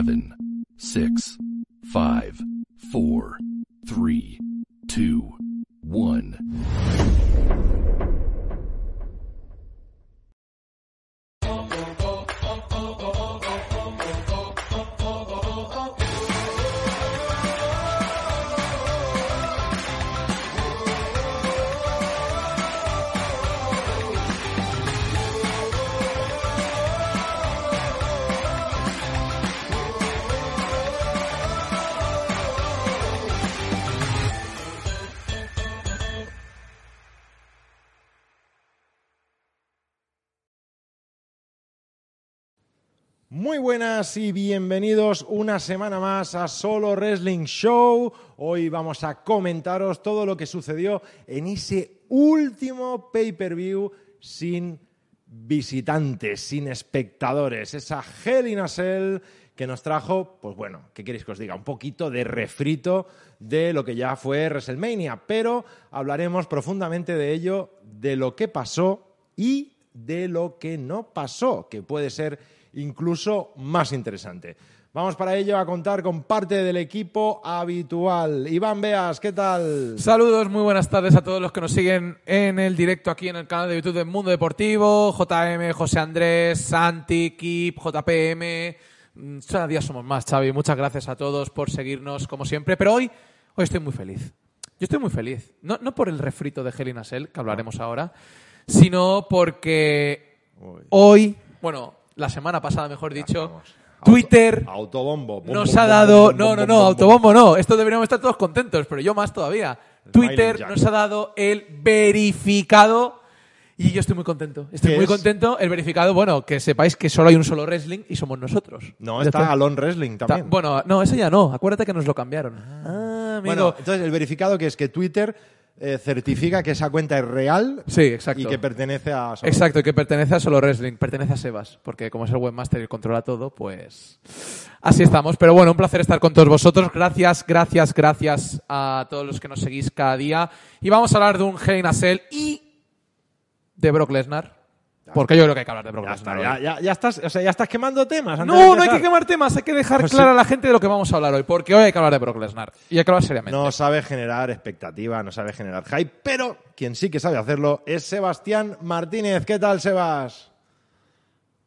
7, buenas y bienvenidos una semana más a Solo Wrestling Show. Hoy vamos a comentaros todo lo que sucedió en ese último pay-per-view sin visitantes, sin espectadores. Esa Hell in a Cell que nos trajo, pues bueno, ¿qué queréis que os diga? Un poquito de refrito de lo que ya fue WrestleMania, pero hablaremos profundamente de ello, de lo que pasó y de lo que no pasó, que puede ser incluso más interesante. Vamos para ello a contar con parte del equipo habitual. Iván Beas, ¿qué tal? Saludos, muy buenas tardes a todos los que nos siguen en el directo aquí en el canal de YouTube del Mundo Deportivo. JM, José Andrés, Santi, Kip, JPM. Mm, Cada día somos más, Xavi. Muchas gracias a todos por seguirnos como siempre. Pero hoy, hoy estoy muy feliz. Yo estoy muy feliz. No, no por el refrito de Helena Sell, que hablaremos ahora, sino porque hoy, bueno, la semana pasada, mejor dicho, Vamos. Twitter Auto- autobombo. Bom, nos bom, ha dado. bom, No, no, no, bom, autobombo no. Esto deberíamos estar todos contentos, pero yo más todavía. Twitter nos ha dado el verificado. Y yo estoy muy contento. Estoy ¿Qué muy es? contento. El verificado, bueno, que sepáis que solo hay un solo wrestling y somos nosotros. No, Después- está Alon Wrestling Ta- también. Bueno, no, eso ya no. Acuérdate que nos lo cambiaron. Ah, amigo. Bueno, entonces el verificado que es que Twitter eh, certifica que esa cuenta es real sí, exacto. y que pertenece a... Solo. Exacto, y que pertenece a Solo Wrestling, pertenece a Sebas, porque como es el webmaster y controla todo, pues así estamos. Pero bueno, un placer estar con todos vosotros. Gracias, gracias, gracias a todos los que nos seguís cada día. Y vamos a hablar de un Hell in a Cell y de Brock Lesnar, porque yo creo que hay que hablar de Brock Ya está, Lesnar. ya, hoy. ya- ya estás, o sea, ya estás quemando temas. antes de No, no hay que quemar temas, hay que dejar Pues clara sí. a la gente de lo que vamos a hablar hoy, porque hoy hay que hablar de Brock Lesnar. Y hay que hablar seriamente. No sabe generar expectativa, no sabe generar hype, pero quien sí que sabe hacerlo es Sebastián Martínez. ¿Qué tal, Sebas?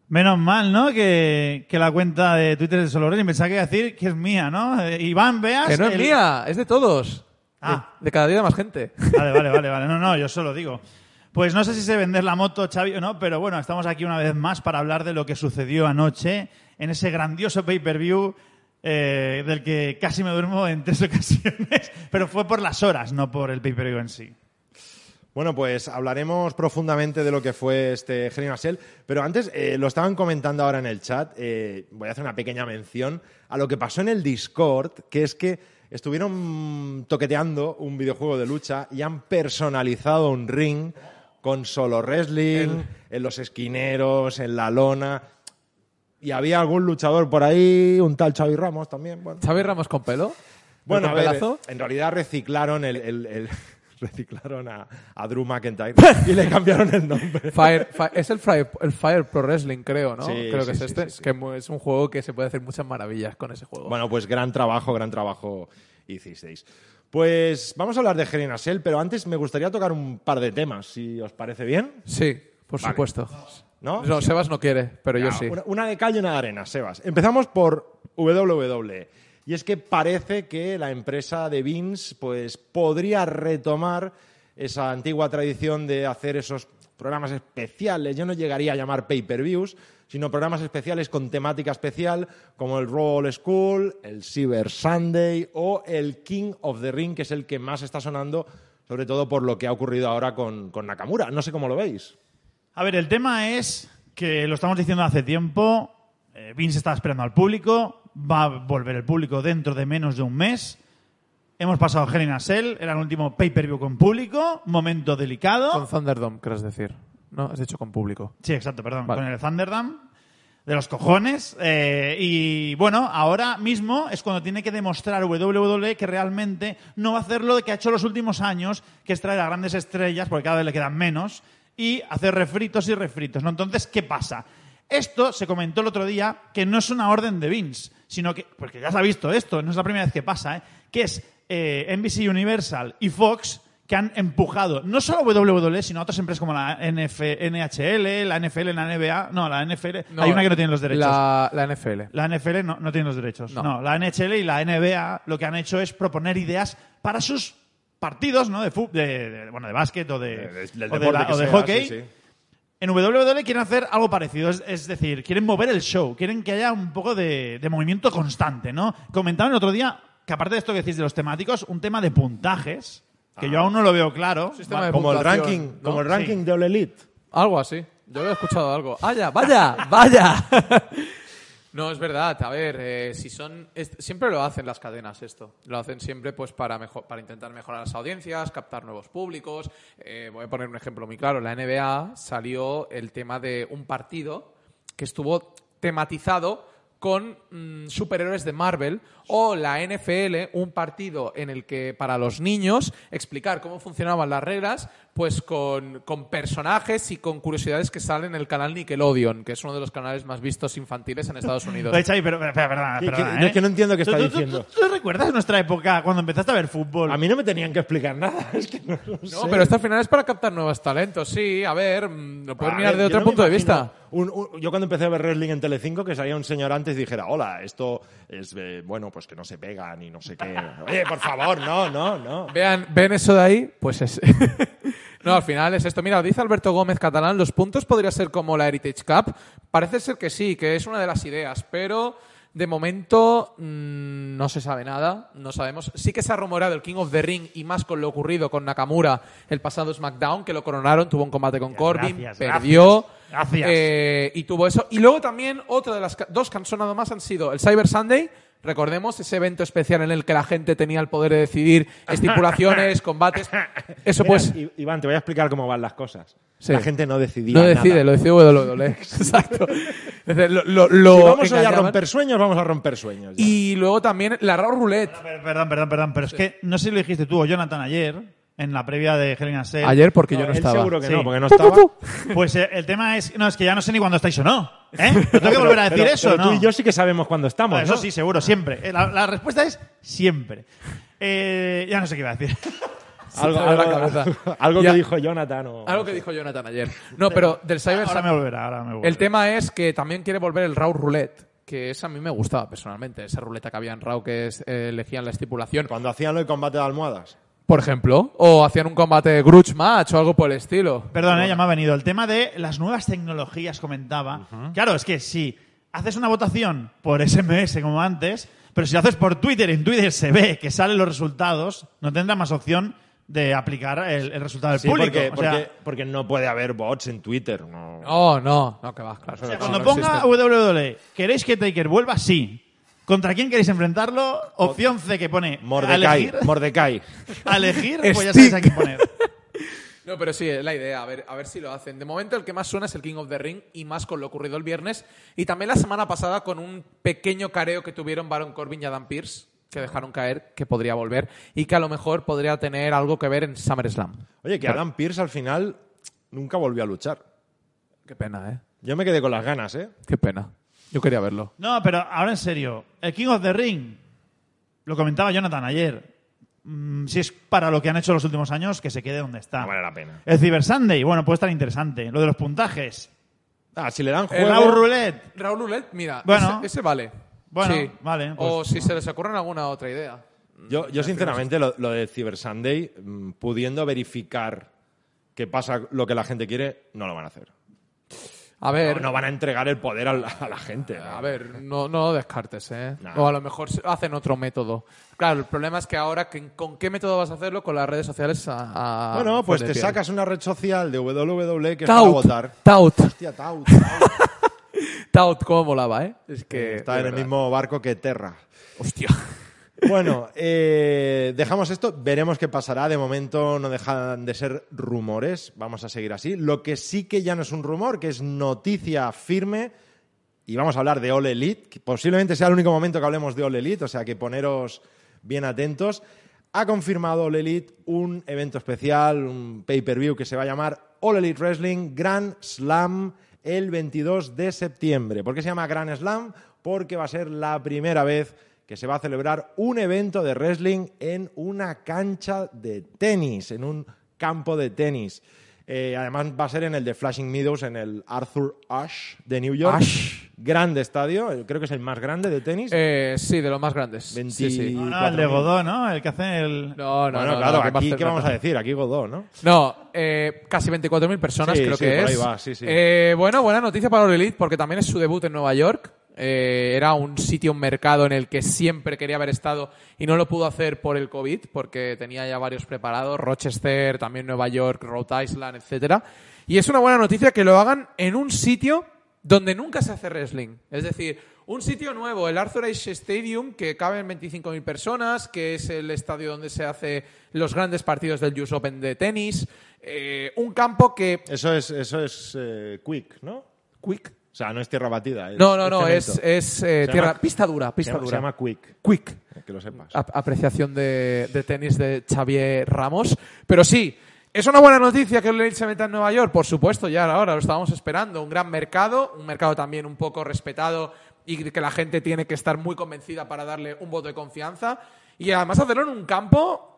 Menos mal, ¿no? Que, que la cuenta de Twitter es de Solo Wrestling. Pensaba que iba a decir que es mía, ¿no? Eh, Iván, veas. que no es el- mía, es de todos. Ah. De, de cada día de más gente. Vale, vale, vale, vale. No, no, yo solo digo. Pues no sé si sé vender la moto, Xavi, o no, pero bueno, estamos aquí una vez más para hablar de lo que sucedió anoche en ese grandioso pay-per-view eh, del que casi me duermo en tres ocasiones, pero fue por las horas, no por el pay-per-view en sí. Bueno, pues hablaremos profundamente de lo que fue este a Cell, pero antes eh, lo estaban comentando ahora en el chat. eh, voy a hacer una pequeña mención a lo que pasó en el Discord, que es que estuvieron toqueteando un videojuego de lucha y han personalizado un ring con solo wrestling, en los esquineros, en la lona. Y había algún luchador por ahí, un tal Xavi Ramos también. Bueno, ¿Xavi Ramos con pelo? bueno, en realidad reciclaron el, el- el- reciclaron a, a Drew McIntyre y le cambiaron el nombre. Fire, Fi- es el Fire, el Fire Pro Wrestling, creo, ¿no? Sí, creo sí, que es sí, este. que es un juego que se puede hacer muchas maravillas con ese juego. Bueno, pues gran trabajo, gran trabajo hicisteis. Pues vamos a hablar de Hell in a Cell, pero antes me gustaría tocar un par de temas, si os parece bien. sí, por Vale. supuesto. ¿No? No, Sebas no quiere, pero yo Ah, sí. Una, una de cal y una de arena, Sebas. Empezamos por WWE. Y es que parece que la empresa de Vince pues, podría retomar esa antigua tradición de hacer esos programas especiales. Yo no llegaría a llamar pay-per-views, sino programas especiales con temática especial, como el Roll School, el Cyber Sunday o el King of the Ring, que es el que más está sonando, sobre todo por lo que ha ocurrido ahora con, con Nakamura. No sé cómo lo veis. A ver, el tema es que lo estamos diciendo hace tiempo. eh, Vince está esperando al público. Va a volver el público dentro de menos de un mes. Hemos pasado Hell in a Cell, era el último pay-per-view con público. Momento delicado. Con Thunderdome, querés decir. No, has dicho con público. Sí, exacto, perdón. Vale. Con el Thunderdome. De los cojones. eh, y bueno, ahora mismo es cuando tiene que demostrar WWE que realmente no va a hacer lo que ha hecho los últimos años, que es traer a grandes estrellas, porque cada vez le quedan menos, y hacer refritos y refritos. ¿no? Entonces, ¿qué pasa? Esto se comentó el otro día que no es una orden de Vince, sino que, porque ya se ha visto esto, no es la primera vez que pasa, ¿eh? que es eh, NBC Universal y Fox que han empujado no solo a WWE, sino a otras empresas como la NF, NHL, la NFL, la NBA. No, la NFL. No, hay una que no tiene los derechos. La, la NFL. La NFL no, no tiene los derechos. No. No. la NHL y la NBA lo que han hecho es proponer ideas para sus partidos, ¿no? De, fut- de, de- bueno, de básquet o de, De- del o de, deporte la- que o de sea, hockey. sí, sí. En WWE quieren hacer algo parecido, es, es decir, quieren mover el show, quieren que haya un poco de, de movimiento constante, ¿no? Comentaban el otro día que aparte de esto que decís de los temáticos, un tema de puntajes, que yo aún no lo veo claro. Sistema de Como el puntuación, ranking, ¿no? como el Sí. ranking de All Elite. Algo así. Yo había escuchado algo. ¡Vaya, vaya, vaya! No, es verdad. A ver, eh, si son... siempre lo hacen las cadenas esto. Lo hacen siempre pues para, mejor, para intentar mejorar las audiencias, captar nuevos públicos. Eh, voy a poner un ejemplo muy claro. La NBA salió el tema de un partido que estuvo tematizado con mm, superhéroes de Marvel o la NFL, un partido en el que para los niños explicar cómo funcionaban las reglas, pues con, con personajes y con curiosidades que salen en el canal Nickelodeon, que es uno de los canales más vistos infantiles en Estados Unidos. Oye, Xavi, pero, pero, pero, perdona, Que- perdona, que- no, ¿eh? es que no entiendo qué ¿Tú- está tú- tú- diciendo. ¿Tú, recuerdas nuestra época cuando empezaste a ver fútbol? A mí no me tenían que explicar nada. Es que no lo No, sé. pero esto al final es para captar nuevos talentos. Sí, a ver, mm, lo puedes A mirar ver, de otro no punto de vista. Un- un- yo cuando empecé a ver wrestling en Telecinco, que salía un señor antes y dijera, hola, esto es, eh, bueno, pues que no se pegan y no sé qué. Oye, por favor, no, no, no. Vean, ven eso de ahí, pues es. no, al final es esto. Mira, dice Alberto Gómez Catalán, los puntos podría ser como la Heritage Cup. Parece ser que sí, que es una de las ideas, pero de momento mm, no se sabe nada, no sabemos. Sí que se ha rumorado el King of the Ring y más con lo ocurrido con Nakamura el pasado SmackDown, que lo coronaron, tuvo un combate con Corbin, gracias, perdió. gracias. Eh, y tuvo eso. Y luego también otra de las dos que han sonado más han sido el Cyber Sunday. Recordemos ese evento especial en el que la gente tenía el poder de decidir estipulaciones, combates. Eso Mira, pues Iván, te voy a explicar cómo van las cosas. Sí. La gente no decidía no decide, nada. lo decide WWE. Exacto. Es decir, Lo, lo- lo Si vamos hoy a romper sueños, vamos a romper sueños. ya. Y luego también la Raw Roulette. Per- Perdón, perdón, perdón, pero es que no sé si lo dijiste tú o Jonathan ayer, en la previa de Hell in a Cell. Ayer porque No, yo no él estaba. seguro que Sí. no, porque no estaba. Pues eh, el tema es, no, es que ya no sé ni cuándo estáis o no. ¿Eh? ¿No tengo que volver a decir Pero- eso pero no? tú y yo sí que sabemos cuándo estamos. Bueno, eso ¿no? sí, seguro, siempre. Eh, La, la respuesta es siempre. Eh, ya no sé qué iba a decir. Algo, algo- cabeza. algo que dijo Jonathan. O, Algo que dijo Jonathan ayer. No, pero del Cyber Ahora me volverá, ahora me volverá. El tema es que también quiere volver el Raw Roulette, que esa a mí me gustaba personalmente, esa ruleta que había en Raw que es, eh, elegían la estipulación. Cuando hacían el combate de almohadas. Por ejemplo, o hacían un combate de grudge match o algo por el estilo. Perdón, eh, ya me ha venido. El tema de las nuevas tecnologías comentaba. Claro, es que si haces una votación por SMS como antes, pero si lo haces por Twitter, en Twitter se ve que salen los resultados, no tendrá más opción de aplicar el, el resultado del Sí, público. porque, O sea, porque, porque no puede haber bots en Twitter. No. No, no, no, que va, claro. O sea, cuando no ponga existe. WWE, ¿queréis que Taker vuelva? Sí. ¿Contra quién queréis enfrentarlo? Opción C que pone a Mordecai. elegir. Mordecai. A elegir, pues ya sabéis a quién poner. No, pero sí, es la idea, a ver, a ver si lo hacen. De momento el que más suena es el King of the Ring y más con lo ocurrido el viernes y también la semana pasada con un pequeño careo que tuvieron Baron Corbin y Adam Pierce que dejaron caer que podría volver y que a lo mejor podría tener algo que ver en SummerSlam. Oye, que Adam Pierce al final nunca volvió a luchar. Qué pena, ¿eh? Yo me quedé con las ganas, ¿eh? Qué pena. Yo quería verlo. No, pero ahora en serio, el King of the Ring, lo comentaba Jonathan ayer, mm, si es para lo que han hecho los últimos años, que se quede donde está. No vale la pena. El Cyber Sunday, bueno, puede estar interesante. Lo de los puntajes. Ah, si le dan El juego... Raw Roulette. Raúl Roulette, mira, Bueno. ese, ese vale. Bueno, Sí. vale, o pues- si se les ocurre alguna otra idea. Yo, yo sinceramente, lo, lo de Cyber Sunday, mm, pudiendo verificar que pasa lo que la gente quiere, no lo van a hacer. A ver, No, no van a entregar el poder a la, a la gente. ¿no? A ver, no, no lo descartes, ¿eh? Nah. O a lo mejor se- hacen otro método. Claro, el problema es que ahora, ¿con qué método vas a hacerlo? Con las redes sociales a, a Bueno, pues te piel. sacas una red social de WWE que es para Tout, votar. Tout, Hostia, Tout. Tout, cómo molaba, ¿eh? Es que... Está en el mismo barco que Terra. Hostia. Bueno, eh, dejamos esto, veremos qué pasará. De momento no dejan de ser rumores, vamos a seguir así. Lo que sí que ya no es un rumor, que es noticia firme, y vamos a hablar de All Elite, que posiblemente sea el único momento que hablemos de All Elite, o sea que poneros bien atentos. Ha confirmado All Elite un evento especial, un pay-per-view que se va a llamar All Elite Wrestling Grand Slam el 22 de septiembre. ¿Por qué se llama Grand Slam? Porque va a ser la primera vez que se va a celebrar un evento de wrestling en una cancha de tenis, en un campo de tenis. Eh, además va a ser en el de Flashing Meadows, en el Arthur Ashe de New York. Ashe. Grande estadio, creo que es el más grande de tenis. Eh, sí, de los más grandes. 20 Sí, sí. No, no, el de Godó, ¿no? El que hace el... No, no, bueno, no, claro, aquí, ¿qué vamos a decir? Aquí Godó, ¿no? No, eh, casi 24.000 personas Sí, creo sí, que por ahí es. va, sí, sí. Eh, bueno, buena noticia para Elite porque también es su debut en Nueva York. Eh, era un sitio, un mercado en el que siempre quería haber estado y no lo pudo hacer por el COVID porque tenía ya varios preparados, Rochester, también Nueva York, Rhode Island, etcétera. Y es una buena noticia que lo hagan en un sitio donde nunca se hace wrestling. Es decir, un sitio nuevo, el Arthur Ashe Stadium, que caben 25.000 personas, que es el estadio donde se hacen los grandes partidos del US Open de tenis. Eh, un campo que... Eso es, eso es eh, quick, ¿no? Quick. O sea, no es tierra batida. Es, No, no, no, es, es eh, tierra, llama- pista dura, se pista llama, se dura. llama quick, Quick. que lo sepas. Ap- apreciación de, de tenis de Xavier Ramos. Pero sí, es una buena noticia que el Elite se meta en Nueva York, por supuesto, ya ahora lo estábamos esperando. Un gran mercado, un mercado también un poco respetado y que la gente tiene que estar muy convencida para darle un voto de confianza. Y además hacerlo en un campo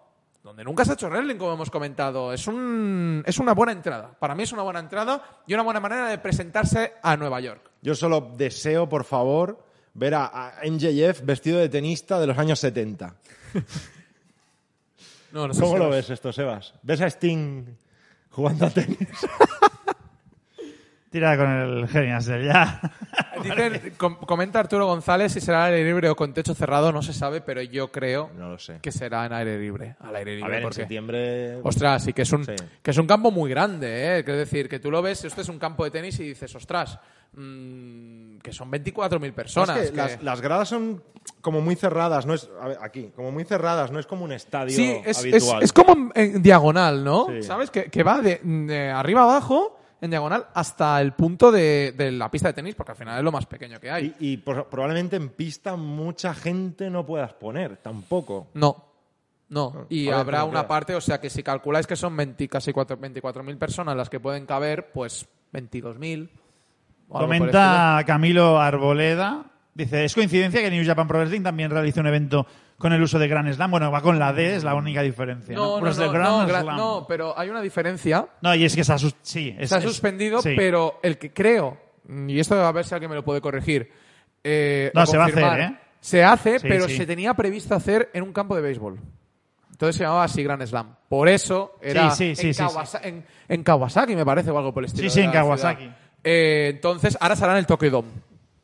donde nunca se ha hecho wrestling, como hemos comentado. Es, un, es una buena entrada. Para mí es una buena entrada y una buena manera de presentarse a Nueva York. Yo solo deseo, por favor, ver a, a MJF vestido de tenista de los años 70. No, no sé ¿Cómo si lo os- ves esto, Sebas? ¿Ves a Sting jugando a tenis? Tira con el Genias del ya. Dicen- com- comenta Arturo González si será al aire libre o con techo cerrado, no se sabe, pero yo creo No lo sé. que será en aire libre. Al aire libre, A ver, en porque- septiembre... Ostras, sí que es un, Sí. que es un campo muy grande, ¿eh? Es decir, que tú lo ves, esto es un campo de tenis y dices, ostras, mm, que son 24.000 personas. Es que que- Las, las gradas son como muy cerradas, no es a ver, aquí, como muy cerradas, no es como un estadio Sí, es, es, habitual. es como en, en diagonal, ¿no? Sí. ¿Sabes? Que, que va de, de arriba abajo, en diagonal, hasta el punto de, de la pista de tenis, porque al final es lo más pequeño que hay. y, y pro- probablemente en pista mucha gente no puedas poner, tampoco. No. No. Y a ver habrá una queda. parte, o sea que si calculáis que son 20, casi 4 24.000 personas las que pueden caber, pues 22.000. o algo por el Comenta Camilo Arboleda. Dice, ¿es coincidencia que New Japan Pro Wrestling también realice un evento con el uso de Grand Slam? Bueno, va con la D, es la única diferencia. estilo. No, no, Pues no, Grand no, Slam. no, pero hay una diferencia. No, y es que se ha, sí, es- Se ha es- suspendido, sí. pero el que creo, y esto a ver si alguien me lo puede corregir. eh, No, se va a hacer, ¿eh? Se hace, Sí, pero se tenía previsto hacer en un campo de béisbol. Entonces se llamaba así Grand Slam. Por eso era Sí, sí, sí, en, sí, Kawasa- En, en Kawasaki, me parece, o algo por el estilo. Sí, sí, en Kawasaki. Eh, entonces, ahora será en el Tokyo Dome,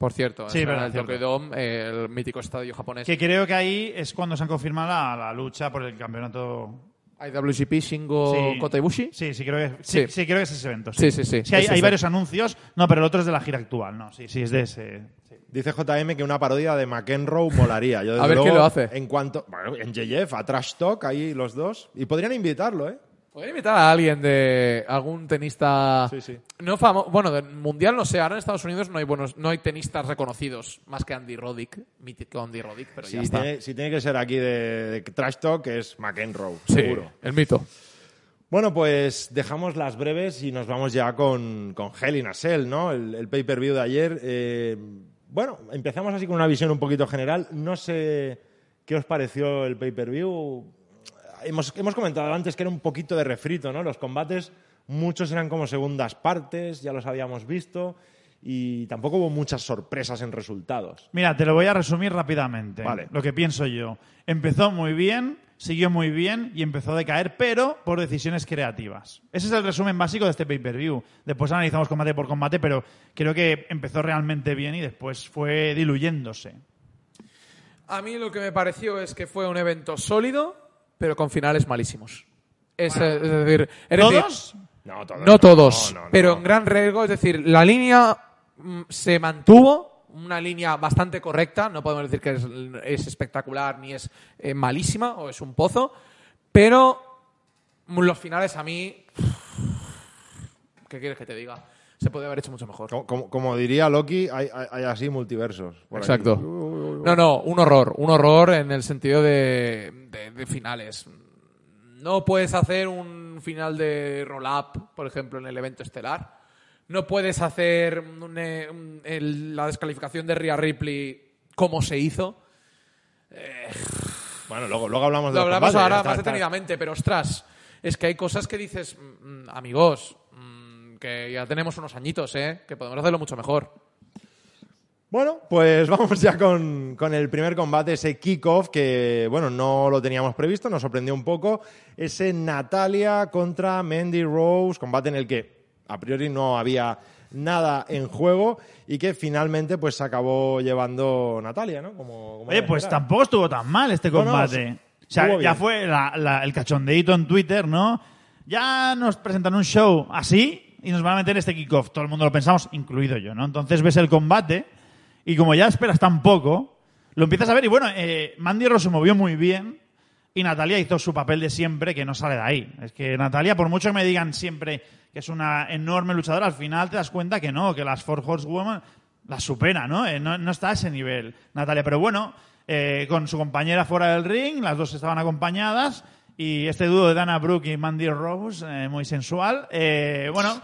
por cierto. Sí, verdad, el cierto. Tokyo Dome, el mítico estadio japonés. Que creo que ahí es cuando se han confirmado la, la lucha por el campeonato. IWGP Shingo Sí. Kota Ibushi. Sí, sí, creo que, sí, Sí. sí, creo que es ese evento. Sí, sí, sí. Sí, hay, varios anuncios. No, pero el otro es de la gira actual. No, sí, sí, es de ese. sí. Dice JM que una parodia de McEnroe molaría. Yo, desde A ver luego, quién lo hace. En cuanto, bueno, en JF, a Trash Talk, ahí los dos. Y podrían invitarlo, ¿eh? Podría invitar a alguien de algún tenista Sí, sí. no famo- bueno, del mundial no sé, ahora en Estados Unidos no hay buenos no hay tenistas reconocidos más que Andy Roddick, mítico Andy Roddick, pero ya está. tiene, si tiene que ser aquí de, de Trash Talk, es McEnroe, Sí, seguro. el mito. Bueno, pues dejamos las breves y nos vamos ya con, con Hell in a Cell, ¿no? El, el pay-per-view de ayer. Eh, bueno, empezamos así con una visión un poquito general. No sé qué os pareció el pay-per-view. Hemos, hemos comentado antes que era un poquito de refrito, ¿no? Los combates, muchos eran como segundas partes, ya los habíamos visto, y tampoco hubo muchas sorpresas en resultados. Mira, te lo voy a resumir rápidamente. Vale. Lo que pienso yo. Empezó muy bien, siguió muy bien y empezó a decaer, pero por decisiones creativas. Ese es el resumen básico de este pay-per-view. Después analizamos combate por combate, pero creo que empezó realmente bien y después fue diluyéndose. A mí lo que me pareció es que fue un evento sólido, pero con finales malísimos. Es, es decir, es decir, ¿Todos? No, todos. no todos, no, no, pero no. en gran riesgo. Es decir, la línea mm, se mantuvo, una línea bastante correcta. No podemos decir que es, es espectacular ni es eh, malísima o es un pozo, pero los finales a mí. ¿Qué quieres que te diga? Se podría haber hecho mucho mejor. Como, como- como diría Loki, hay, hay- hay así multiversos. aquí. Exacto. No, no, un horror. Un horror en el sentido de, de- de finales. No puedes hacer un final de roll-up, por ejemplo, en el evento estelar. no puedes hacer un, eh, un- el- la descalificación de Rhea Ripley como se hizo. Bueno, luego, luego hablamos de Lo hablamos combates, ahora está- más detenidamente, pero ostras, es que hay cosas que dices, mm, amigos, mm, que ya tenemos unos añitos, ¿eh? Que podemos hacerlo mucho mejor. Bueno, pues vamos ya con, con el primer combate, ese kickoff que, bueno, no lo teníamos previsto, nos sorprendió un poco. Ese Natalia contra Mandy Rose, combate en el que a priori no había nada en juego y que finalmente pues se acabó llevando Natalia, ¿no? Como, como Oye, era pues esperar. tampoco estuvo tan mal este No, no, combate. o sea, ya fue la- la- el cachondeíto en Twitter, ¿no? Ya nos presentan un show así y nos van a meter este kickoff. Todo el mundo lo pensamos, incluido yo, ¿no? Entonces ves el combate y como ya esperas tan poco, lo empiezas a ver y bueno, eh, Mandy Rose se movió muy bien y Natalia hizo su papel de siempre que no sale de ahí. Es que Natalia, por mucho que me digan siempre que es una enorme luchadora, al final te das cuenta que no, que las Four Horsewomen las supera, ¿no? Eh, no, no está a ese nivel Natalia. Pero bueno, eh, con su compañera fuera del ring, las dos estaban acompañadas y este dúo de Dana Brooke y Mandy Rose, eh, muy sensual. Eh, bueno,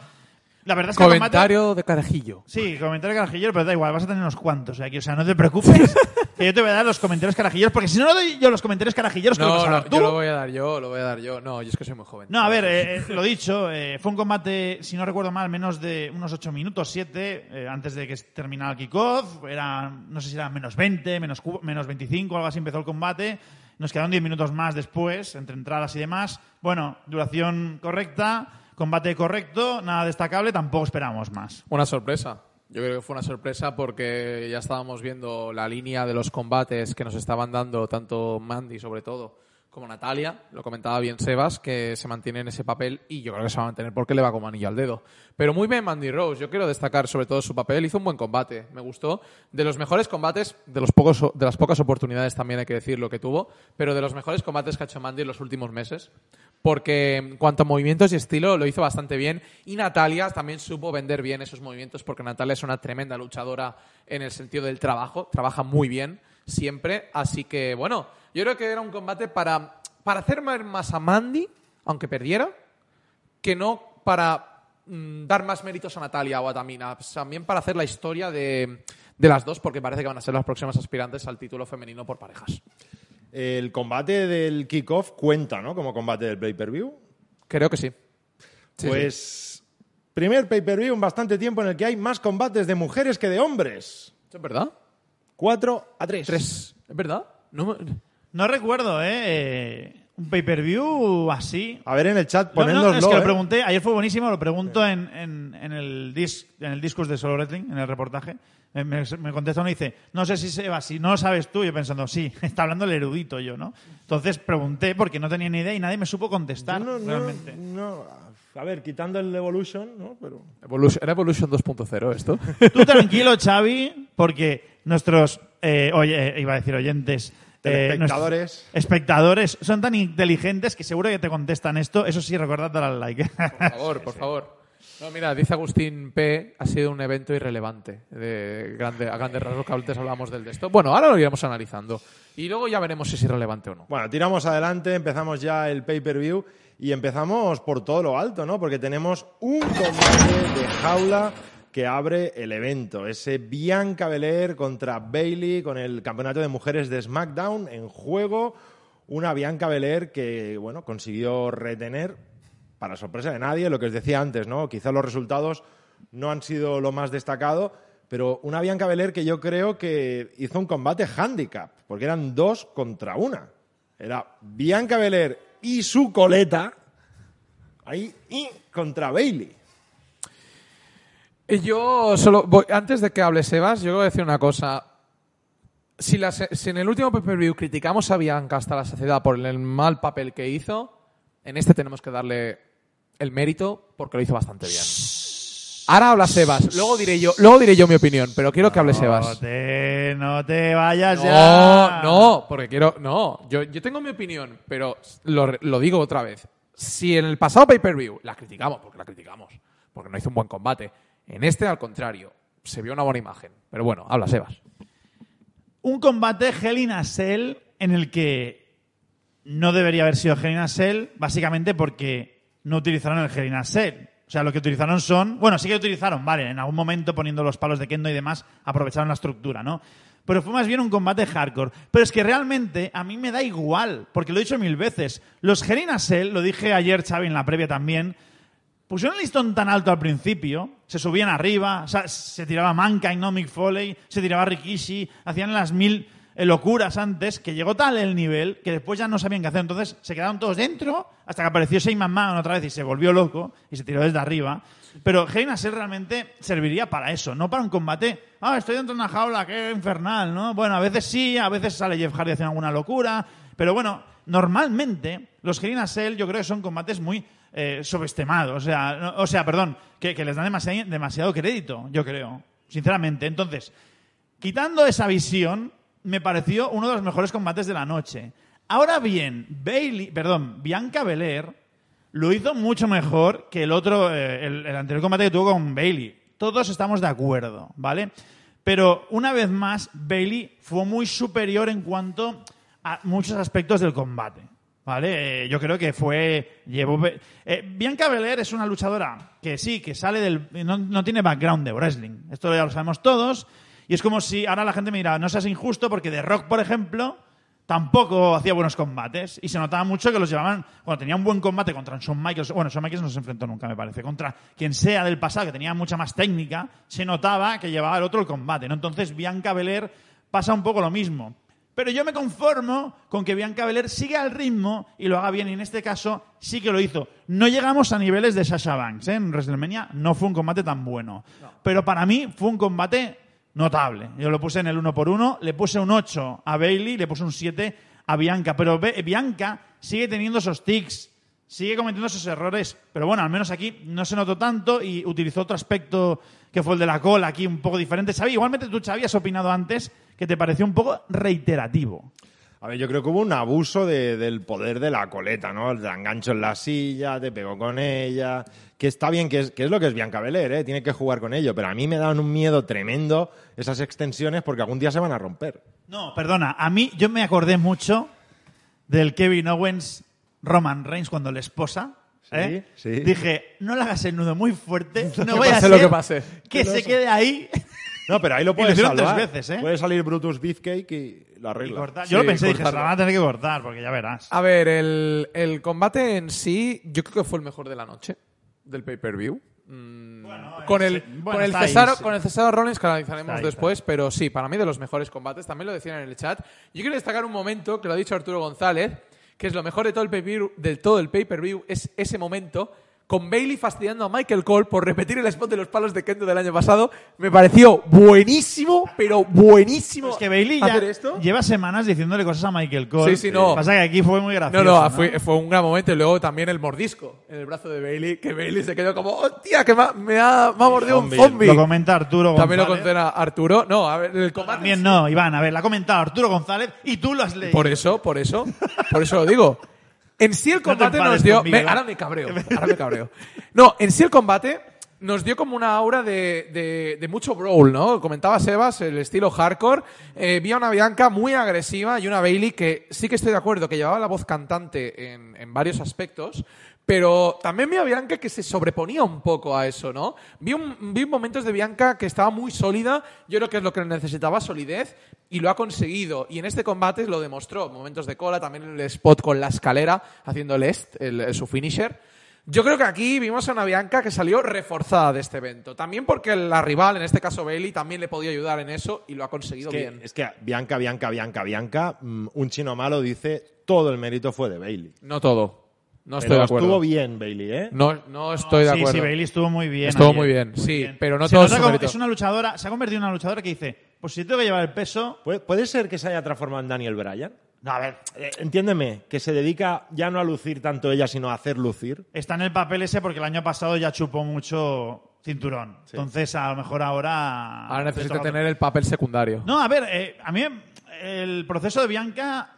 la verdad es que el combate- Comentario de carajillo. Sí, comentario carajillero, pero da igual, vas a tener unos cuantos aquí. O sea, no te preocupes, que yo te voy a dar los comentarios carajilleros, porque si no no doy yo los comentarios carajilleros, que lo vas No, a no, dar tú. yo lo voy a dar yo, lo voy a dar yo. No, yo es que soy muy joven. No, a ver, eh, eh, lo dicho, eh, fue un combate, si no recuerdo mal, menos de unos 8 minutos, 7, eh, antes de que terminara el kickoff. Era, no sé si era menos 20, menos, menos 25, algo así empezó el combate. Nos quedaron 10 minutos más después, entre entradas y demás. Bueno, duración correcta, combate correcto, nada destacable, tampoco esperamos más. Una sorpresa. Yo creo que fue una sorpresa porque ya estábamos viendo la línea de los combates que nos estaban dando tanto Mandy, sobre todo, como Natalia. Lo comentaba bien Sebas, que se mantiene en ese papel y yo creo que se va a mantener porque le va como anillo al dedo. Pero muy bien Mandy Rose. Yo quiero destacar sobre todo su papel. Hizo un buen combate. Me gustó. De los mejores combates, de, los pocos, de las pocas oportunidades también hay que decir lo que tuvo, pero de los mejores combates que ha hecho Mandy en los últimos meses. Porque en cuanto a movimientos y estilo lo hizo bastante bien. Y Natalia también supo vender bien esos movimientos porque Natalia es una tremenda luchadora en el sentido del trabajo. Trabaja muy bien siempre. Así que, bueno, yo creo que era un combate para, para hacer más- a Mandy, aunque perdiera, que no para mm, dar más méritos a Natalia o a Tamina. Pues también para hacer la historia de, de las dos porque parece que van a ser las próximas aspirantes al título femenino por parejas. El combate del kickoff cuenta, ¿no? Como combate del pay-per-view. Creo que sí. Sí, sí. pues primer pay-per-view en bastante tiempo en el que hay más combates de mujeres que de hombres. ¿Es verdad? 4 a 3. Tres. ¿Es verdad? No me- No recuerdo, ¿eh? Eh, Un pay-per-view así. A ver en el chat, No, no, ponednoslo. es que lo ¿eh? pregunté, ayer fue buenísimo, lo pregunto en, en, en el dis, en el discus de Solo Wrestling, en el reportaje. Me, me, me contesta uno y dice, no sé si se va, si no lo sabes tú, yo pensando, sí, está hablando el erudito yo, ¿no? Entonces pregunté porque no tenía ni idea y nadie me supo contestar No, no, realmente. no. A ver, quitando el Evolution, ¿no? Pero Evolution- ¿Era Evolution 2.0 esto? Tú tranquilo, Xavi, porque nuestros, eh, oye, iba a decir oyentes, eh, Telespectadores. nuestros espectadores son tan inteligentes que seguro que te contestan esto. Eso sí, recordad dar al like. Por favor, por favor. No, mira, dice Agustín P. Ha sido un evento irrelevante. De grande, a grandes rasgos que antes hablamos del de esto. Bueno, ahora lo iremos analizando. Y luego ya veremos si es irrelevante o no. Bueno, tiramos adelante, empezamos ya el pay-per-view y empezamos por todo lo alto, ¿no? Porque tenemos un combate de jaula que abre el evento. Ese Bianca Belair contra Bailey con el campeonato de mujeres de SmackDown en juego. Una Bianca Belair que, bueno, consiguió retener, para sorpresa de nadie, lo que os decía antes, ¿no? Quizá los resultados no han sido lo más destacado, pero una Bianca Belair que yo creo que hizo un combate handicap, porque eran dos contra una. Era Bianca Belair y su coleta ahí y contra Bailey. Yo solo voy, antes de que hable Sebas, yo voy a decir una cosa. Si, la se- si en el último pay-per-view criticamos a Bianca hasta la saciedad por el mal papel que hizo, en este tenemos que darle el mérito porque lo hizo bastante bien. Ahora habla Sebas, luego diré yo, luego diré yo mi opinión, pero quiero que hable No Sebas. te, no te vayas No, ya. no, porque quiero. No, yo, yo tengo mi opinión, pero lo, lo digo otra vez. Si en el pasado pay-per-view la criticamos, porque la criticamos, porque no hizo un buen combate, en este, al contrario, se vio una buena imagen. Pero bueno, habla Sebas. Un combate Hell in a Cell en el que no debería haber sido Hell in a Cell, básicamente porque no utilizaron el Hell in a Cell. O sea, lo que utilizaron son. Bueno, sí que utilizaron, vale, en algún momento poniendo los palos de Kendo y demás, aprovecharon la estructura, ¿no? Pero fue más bien un combate hardcore. Pero es que realmente a mí me da igual, porque lo he dicho mil veces. Los Hell in a Cell, lo dije ayer, Xavi, en la previa también, pusieron el listón tan alto al principio, se subían arriba, o sea, se tiraba Mankind, no Mick Foley, se tiraba Rikishi, hacían las mil eh, locuras antes, que llegó tal el nivel que después ya no sabían qué hacer. Entonces se quedaron todos dentro hasta que apareció Shane McMahon otra vez y se volvió loco y se tiró desde arriba. Pero Hell in realmente serviría para eso, no para un combate. Ah, estoy dentro de una jaula, qué infernal, ¿no? Bueno, a veces sí, a veces sale Jeff Hardy haciendo alguna locura, pero bueno, normalmente los Hell in yo creo que son combates muy eh. O sea, o sea, perdón, que, les dan demasiado, demasiado crédito, yo creo, sinceramente. Entonces, quitando esa visión, me pareció uno de los mejores combates de la noche. Ahora bien, Bailey, perdón, Bianca Belair lo hizo mucho mejor que el otro, eh, el, el anterior combate que tuvo con Bailey. Todos estamos de acuerdo, ¿vale? Pero una vez más, Bailey fue muy superior en cuanto a muchos aspectos del combate. ¿Vale? Eh, yo creo que fue. Llevó, eh, Bianca Belair es una luchadora que sí, que sale del. No, no tiene background de wrestling. Esto ya lo sabemos todos. Y es como si ahora la gente me dirá, no seas injusto, porque The Rock, por ejemplo, tampoco hacía buenos combates. Y se notaba mucho que los llevaban. Cuando tenía un buen combate contra Shawn Michaels. Bueno, Shawn Michaels no se enfrentó nunca, me parece. Contra quien sea del pasado, que tenía mucha más técnica, se notaba que llevaba el otro el combate. ¿no? Entonces, Bianca Belair pasa un poco lo mismo. Pero yo me conformo con que Bianca Belair siga al ritmo y lo haga bien. Y en este caso sí que lo hizo. No llegamos a niveles de Sasha Banks. ¿eh? En WrestleMania no fue un combate tan bueno. Pero para mí fue un combate notable. Yo lo puse en el uno por uno. Le puse un 8 a Bailey, le puse un 7 a Bianca. Pero Bianca sigue teniendo esos tics. Sigue cometiendo esos errores. Pero bueno, al menos aquí no se notó tanto y utilizó otro aspecto que fue el de la cola, aquí un poco diferente. Xavi, igualmente tú, Xavi, has opinado antes que te pareció un poco reiterativo. A ver, yo creo que hubo un abuso de- del poder de la coleta, ¿no? Te engancho en la silla, te pego con ella. Que está bien, que es, que es lo que es Bianca Belair, ¿eh? Tiene que jugar con ello. Pero a mí me dan un miedo tremendo esas extensiones porque algún día se van a romper. No, perdona, a mí yo me acordé mucho del Kevin Owens Roman Reigns cuando la esposa. ¿eh? sí. Dije, no le hagas el nudo muy fuerte, no Que vaya a pase lo ser que pase. que se quede ahí. No, pero ahí lo lo puedes hicieron tres salvar. veces, ¿eh? Puede salir Brutus Beefcake y lo y arregla. Sí, Yo lo pensé, dije, se cortarlo. la van a tener que cortar, porque ya verás. A ver, el, el combate en sí, yo creo que fue el mejor de la noche del pay-per-view. Mm, con, el, sí. Bueno, con, el está ahí, Cesaro, sí. con el Cesaro Rollins que analizaremos Está ahí, después, pero sí, para mí de los mejores combates, también lo decían en el chat. Yo quiero destacar un momento que lo ha dicho Arturo González, que es lo mejor de todo el pay-per-view, es ese momento con Bailey fastidiando a Michael Cole por repetir el spot de los palos de Kendo del año pasado. Me pareció buenísimo, pero buenísimo. Es que Bailey ya esto. lleva semanas diciéndole cosas a Michael Cole. Sí, sí, no. Pasa que aquí fue muy No, gracioso. no, Fue, fue un gran momento. Y luego también el mordisco en el brazo de Bailey, que Bailey se quedó como, ¡hostia, que me ha, me ha, me ha mordido un Zombie. zombie! Lo comenta Arturo González. También lo condena Arturo. No, a ver, el combate. También no, Iván, a ver, la ha comentado Arturo González y tú lo has leído. Por eso, por eso, por eso lo digo. En sí el te combate enfades nos dio. conmigo, me- ahora me cabreo, ahora me cabreo. No, en sí el combate nos dio como una aura de, de- de mucho brawl, ¿no? Comentaba Sebas, el estilo hardcore. Eh, vi a una Bianca muy agresiva y una Bailey que sí que estoy de acuerdo, que llevaba la voz cantante en, en varios aspectos. Pero también vi a Bianca que se sobreponía un poco a eso, ¿no? Vi, un- vi momentos de Bianca que estaba muy sólida, yo creo que es lo que necesitaba, solidez, y lo ha conseguido. Y en este combate lo demostró, momentos de cola, también el spot con la escalera, haciendo el est, el- el- su finisher. Yo creo que aquí vimos a una Bianca que salió reforzada de este evento. También porque la rival, en este caso Bailey, también le podía ayudar en eso y lo ha conseguido Es que, bien. es que Bianca, Bianca, Bianca, Bianca, mm, un chino malo dice todo el mérito fue de Bailey. No todo. No estoy Pero de acuerdo. estuvo bien Bailey, ¿eh? No, no estoy de sí, acuerdo. sí, Bailey estuvo muy bien. Estuvo ayer. muy bien, sí, pero no Se todo nota. Es una luchadora, se ha convertido en una luchadora que dice, pues si tengo que llevar el peso... ¿Puede, puede ser que se haya transformado en Daniel Bryan? No, a ver, eh, entiéndeme, que se dedica ya no a lucir tanto ella, sino a hacer lucir. Está en el papel ese porque el año pasado ya chupó mucho cinturón. Entonces, a lo mejor ahora... Ahora necesita tener el papel secundario. No, a ver, eh, a mí el proceso de Bianca,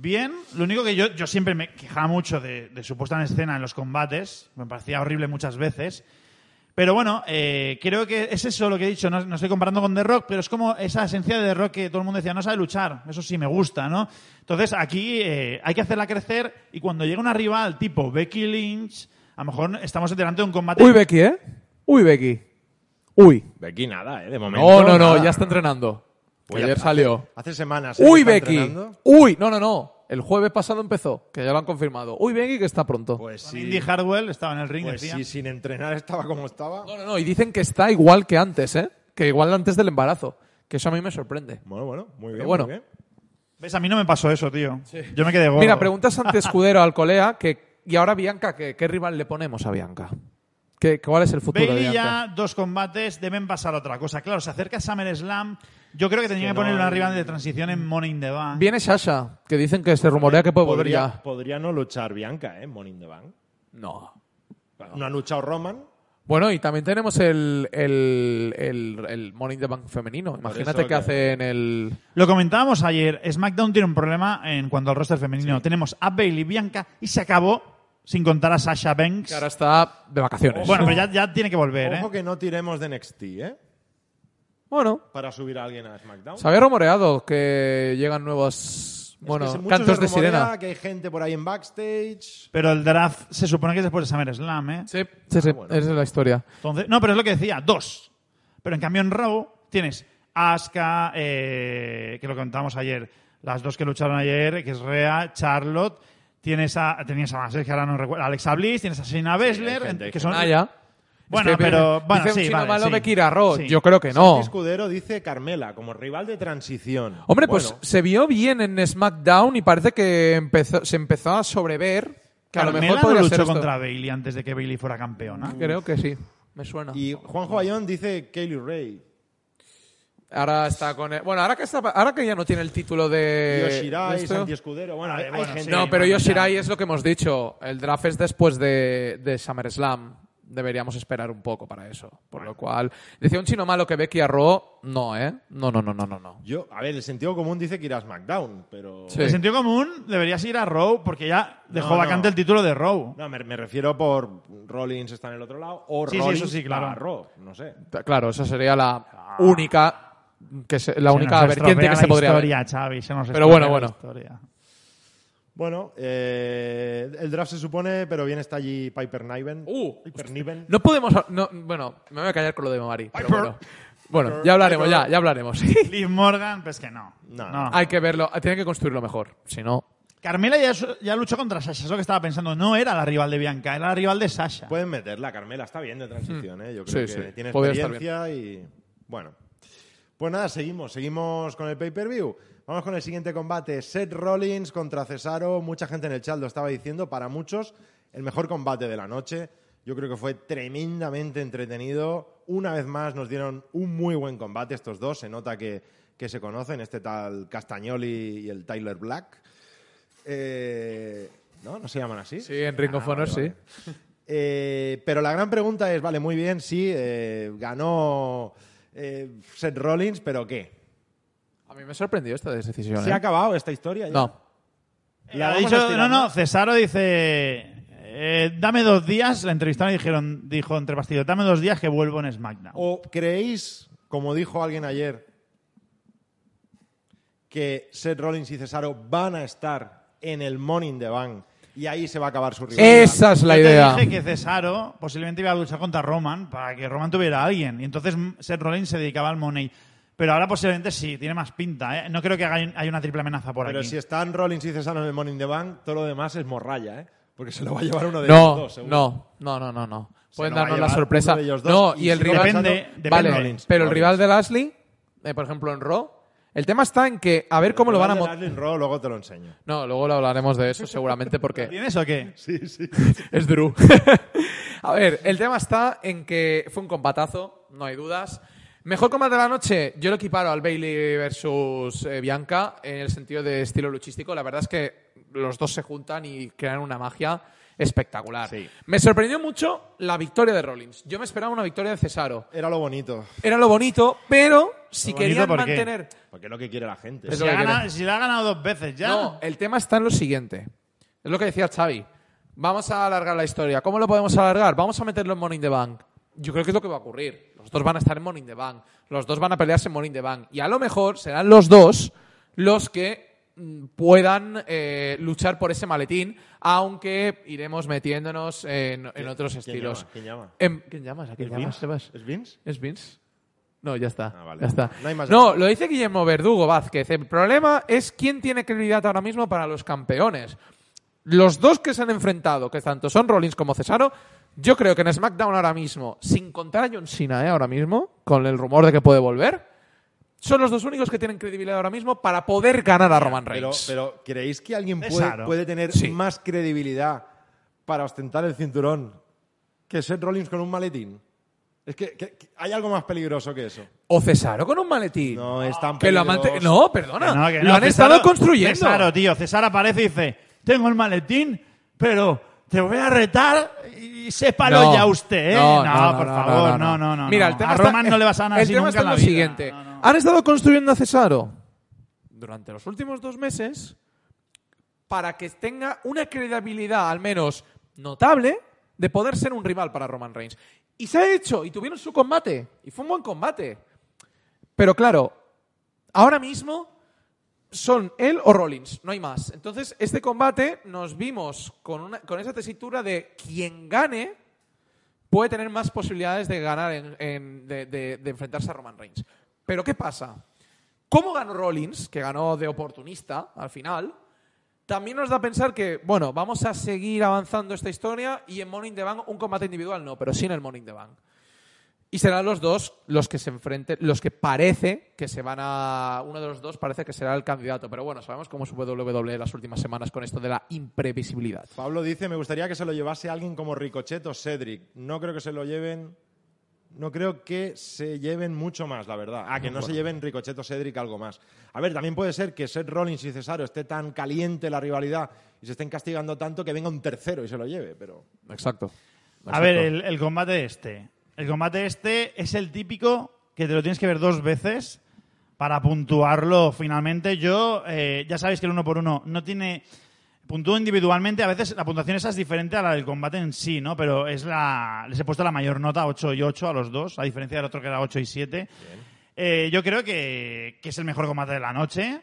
bien. Lo único que yo, yo siempre me quejaba mucho de, de su puesta en escena en los combates. Me parecía horrible muchas veces. Pero bueno, eh, creo que es eso lo que he dicho. No, no estoy comparando con The Rock, pero es como esa esencia de The Rock que todo el mundo decía, no sabe luchar. Eso sí me gusta, ¿no? Entonces aquí eh, hay que hacerla crecer y cuando llega una rival tipo Becky Lynch, a lo mejor estamos delante de un combate. Uy, Becky, ¿eh? Uy, Becky. Uy. Becky nada, ¿eh? De momento. No, no, no, nada. ya está entrenando. Pues ayer hace- salió. Hace semanas. ¿eh? Uy, Becky. entrenando. Uy, no, no, no. El jueves pasado empezó, que ya lo han confirmado. Uy, Becky, que está pronto. Pues sí. Indy Hardwell estaba en el ring, Pues sí, sin entrenar estaba como estaba. No, no, no. Y dicen que está igual que antes, ¿eh? Que igual antes del embarazo. Que eso a mí me sorprende. Bueno, bueno, muy bien. bueno. muy bien. ¿Ves? A mí no me pasó eso, tío. Yo me quedé gordo. Mira, preguntas ante Escudero al colea que, y ahora Bianca, ¿qué, ¿qué rival le ponemos a Bianca? ¿Qué, ¿Cuál es el futuro de Bailey Bianca? ya, dos combates, deben pasar a otra cosa. Claro, se acerca SummerSlam. Yo creo que tendría que que, poner no una hay- rival de transición en Money in the Bank. Viene Sasha, que dicen que se rumorea que puede volver podría, ya. podría no luchar Bianca, ¿eh? Money in the Bank. No. No ha luchado Roman. Bueno, y también tenemos el, el, el, el Money in the Bank femenino. Imagínate eso que que- hace en el... Lo comentábamos ayer. SmackDown tiene un problema en cuanto al roster femenino. Tenemos a Bailey, Bianca y se acabó sin contar a Sasha Banks. Que ahora está de vacaciones. Bueno, pero ya, ya tiene que volver, ¿eh? Ojo que no tiremos de NXT, ¿eh? Bueno, Para subir a alguien a SmackDown. se había rumoreado que llegan nuevos bueno, Es que mucho cantos se de sirena. Que hay gente por ahí en backstage. Pero el draft se supone que es después de SummerSlam, ¿eh? Sí, sí, sí, bueno. esa es la historia. Entonces, no, pero es lo que decía, dos. Pero en cambio en Raw tienes Asuka, eh, que lo contamos ayer, las dos que lucharon ayer, que es Rhea, Charlotte, tienes a, tenías a que ahora no recuerdo, Alexa Bliss, tienes a Shayna Baszler, hay que son... Naya. Bueno, Es que pero- bueno, dice un sí, chino vale, malo sí. Sí. Yo creo que no. Santi Escudero dice Carmela como rival de transición. Hombre, pues se vio bien en SmackDown y parece que empezó, se empezó a sobrever. Que a lo Carmela mejor no luchó ser contra Bailey antes de que Bailey fuera campeona. Creo que sí. Me suena. Y Juanjo Ayón dice Kaylee Ray. Ahora está con el- bueno, ahora que está, ahora que ya no tiene el título de Yoshirai, de Santi Escudero. Bueno, hay, hay bueno, gente. No, pero Yoshirai ya. es lo que hemos dicho. El draft es después de, de SummerSlam. Deberíamos esperar un poco para eso. Por lo cual, decía un chino malo que Becky a Raw. No, ¿eh? No, no, no, no, no. no. Yo, a ver, el sentido común dice que irá a SmackDown, pero. Sí. En sentido común, deberías ir a Raw porque ya dejó No, vacante no. el título de Raw. No, me, me refiero por Rollins está en el otro lado o Sí, sí, Rollins eso sí, claro. Raw, no sé. Claro, esa sería la única que se- la Se única vertiente que se podría ver. historia, Xavi, se nos Pero bueno, la bueno. historia. Bueno, eh, el draft se supone, pero bien está allí Piper Niven. Uh, Piper Niven. No podemos. no, bueno, me voy a callar con lo de Mari. pero Piper. bueno. Bueno, ya hablaremos, ya, ya hablaremos. Liv Morgan, pues que no. No. no. Hay que verlo, tiene que construirlo mejor. Si no. Carmela ya, ya luchó contra Sasha, es lo que estaba pensando. No era la rival de Bianca, era la rival de Sasha. Pueden meterla, Carmela, está bien de transición, ¿eh? Yo Sí, creo sí, que tiene podría estar experiencia y. Bueno. Pues nada, seguimos, seguimos con el pay-per-view. Vamos con el siguiente combate: Seth Rollins contra Cesaro. Mucha gente en el chat lo estaba diciendo. Para muchos, el mejor combate de la noche. Yo creo que fue tremendamente entretenido. Una vez más nos dieron un muy buen combate estos dos. Se nota que, que se conocen, este tal Castagnoli y el Tyler Black. Eh, ¿No? ¿No se llaman así? Sí, en Ring of Ah, Honor sí. Eh, pero la gran pregunta es, vale, muy bien, sí, eh, ganó Seth Rollins, pero ¿qué? A mí me sorprendió esta decisión. ¿Se ¿eh? ha acabado esta historia? ya? No. ¿La Ha dicho- no, no? Cesaro dice. eh, dame dos días. La entrevistaron y dijeron, dijo entre bastidores, dame dos días que vuelvo en SmackDown. ¿O creéis, como dijo alguien ayer, que Seth Rollins y Cesaro van a estar en el Money in the Bank y ahí se va a acabar su rivalidad? Esa es la Yo te idea. dije que Cesaro posiblemente iba a luchar contra Roman para que Roman tuviera a alguien. Y entonces Seth Rollins se dedicaba al Money. Pero ahora posiblemente sí, tiene más pinta. ¿eh? No creo que haga- haya una triple amenaza por Pero aquí. si están Rollins y Cesaro en el in the Bank, todo lo demás es morralla, ¿eh? Porque se lo va a llevar uno de ellos No, dos, seguro. no, no, no, no, no. Pueden darnos la sorpresa. uno de ellos dos No, y y el si rival. Depende, depende. Vale, Rollins, pero el rival de Lashley, eh, por ejemplo en Raw, el tema está en que a ver cómo lo van a El mo- rival de Lashley Raw, luego te lo enseño. No, luego lo hablaremos de eso seguramente porque ¿Tienes o qué? Sí, sí. es Drew. a ver, el tema está en que fue un combatazo, no hay dudas. Mejor combate de la noche, yo lo equiparo al Bailey versus eh, Bianca en el sentido de estilo luchístico. La verdad es que los dos se juntan y crean una magia espectacular. Sí. Me sorprendió mucho la victoria de Rollins. Yo me esperaba una victoria de Cesaro. Era lo bonito. Era lo bonito, pero si bonito, querían ¿por qué? mantener... Porque es lo que quiere la gente. Si, ha ganado- la ha ganado dos veces ya. No, el tema está en lo siguiente. Es lo que decía Xavi. Vamos a alargar la historia. ¿Cómo lo podemos alargar? Vamos a meterlo en Money in the Bank. Yo creo que es lo que va a ocurrir. Los dos van a estar en in the Bank. Los dos van a pelearse en in the Bank. Y a lo mejor serán los dos los que mm, puedan eh, luchar por ese maletín, aunque iremos metiéndonos en, en otros ¿Quién estilos. llama? ¿Quién llama? Em, ¿Quién llamas? ¿A quién ¿Es llamas, Vince? Sebas? ¿Es Vince? ¿Es Vince? No, ya está. Ah, vale. ya está. No hay más No, lo dice Guillermo Verdugo Vázquez. El problema es quién tiene credibilidad ahora mismo para los campeones. Los dos que se han enfrentado, que tanto son Rollins como Cesaro, yo creo que en SmackDown ahora mismo, sin contar a John Cena ¿eh? ahora mismo, con el rumor de que puede volver, son los dos únicos que tienen credibilidad ahora mismo para poder ganar a Roman Pero, Reigns. pero ¿creéis que alguien puede, Cesaro. puede tener Sí. más credibilidad para ostentar el cinturón que Seth Rollins con un maletín? Es que, que- que hay algo más peligroso que eso. O Cesaro con un maletín. No es tan que lo peligroso. No, perdona. Que no, que lo han Cesaro- estado construyendo. Cesaro, tío. César aparece y dice, tengo el maletín, pero te voy a retar y sépalo No. ya usted, ¿eh? No, No, por favor, no, no, no. Mira, el tema a está- Roman no le vas a ganar el tema nunca está en la lo vida. siguiente. Han estado construyendo a Cesaro durante los últimos dos meses para que tenga una credibilidad al menos notable de poder ser un rival para Roman Reigns. Y se ha hecho, y tuvieron su combate, y fue un buen combate. Pero claro, ahora mismo son él o Rollins, no hay más. Entonces, este combate nos vimos con, una, con esa tesitura de quien gane puede tener más posibilidades de ganar, en- de, enfrentarse a Roman Reigns. Pero ¿qué pasa? ¿Cómo ganó Rollins, que ganó de oportunista al final? También nos da a pensar que, bueno, vamos a seguir avanzando esta historia y en in the Bank un combate individual no, pero sí en el in the Bank. Y serán los dos los que se enfrenten, los que parece que se van a. Uno de los dos parece que será el candidato. Pero bueno, sabemos cómo es WWE las últimas semanas con esto de la imprevisibilidad. Pablo dice, me gustaría que se lo llevase alguien como Ricochet o Cedric. No creo que se lo lleven... No creo que se lleven mucho más, la verdad. Ah, que no se lleven Ricochet o Cedric algo más. A ver, también puede ser que Seth Rollins y Cesaro esté tan caliente la rivalidad y se estén castigando tanto que venga un tercero y se lo lleve, pero... Exacto. A ver, el, el combate este. El combate este es el típico que te lo tienes que ver dos veces para puntuarlo finalmente. Yo, eh, ya sabéis que el uno por uno no tiene. Puntúo individualmente, a veces la puntuación esa es diferente a la del combate en sí, ¿no? Pero es la. Les he puesto la mayor nota, 8 y 8 a los dos, a diferencia del otro que era 8 y 7. Eh, yo creo que, que es el mejor combate de la noche.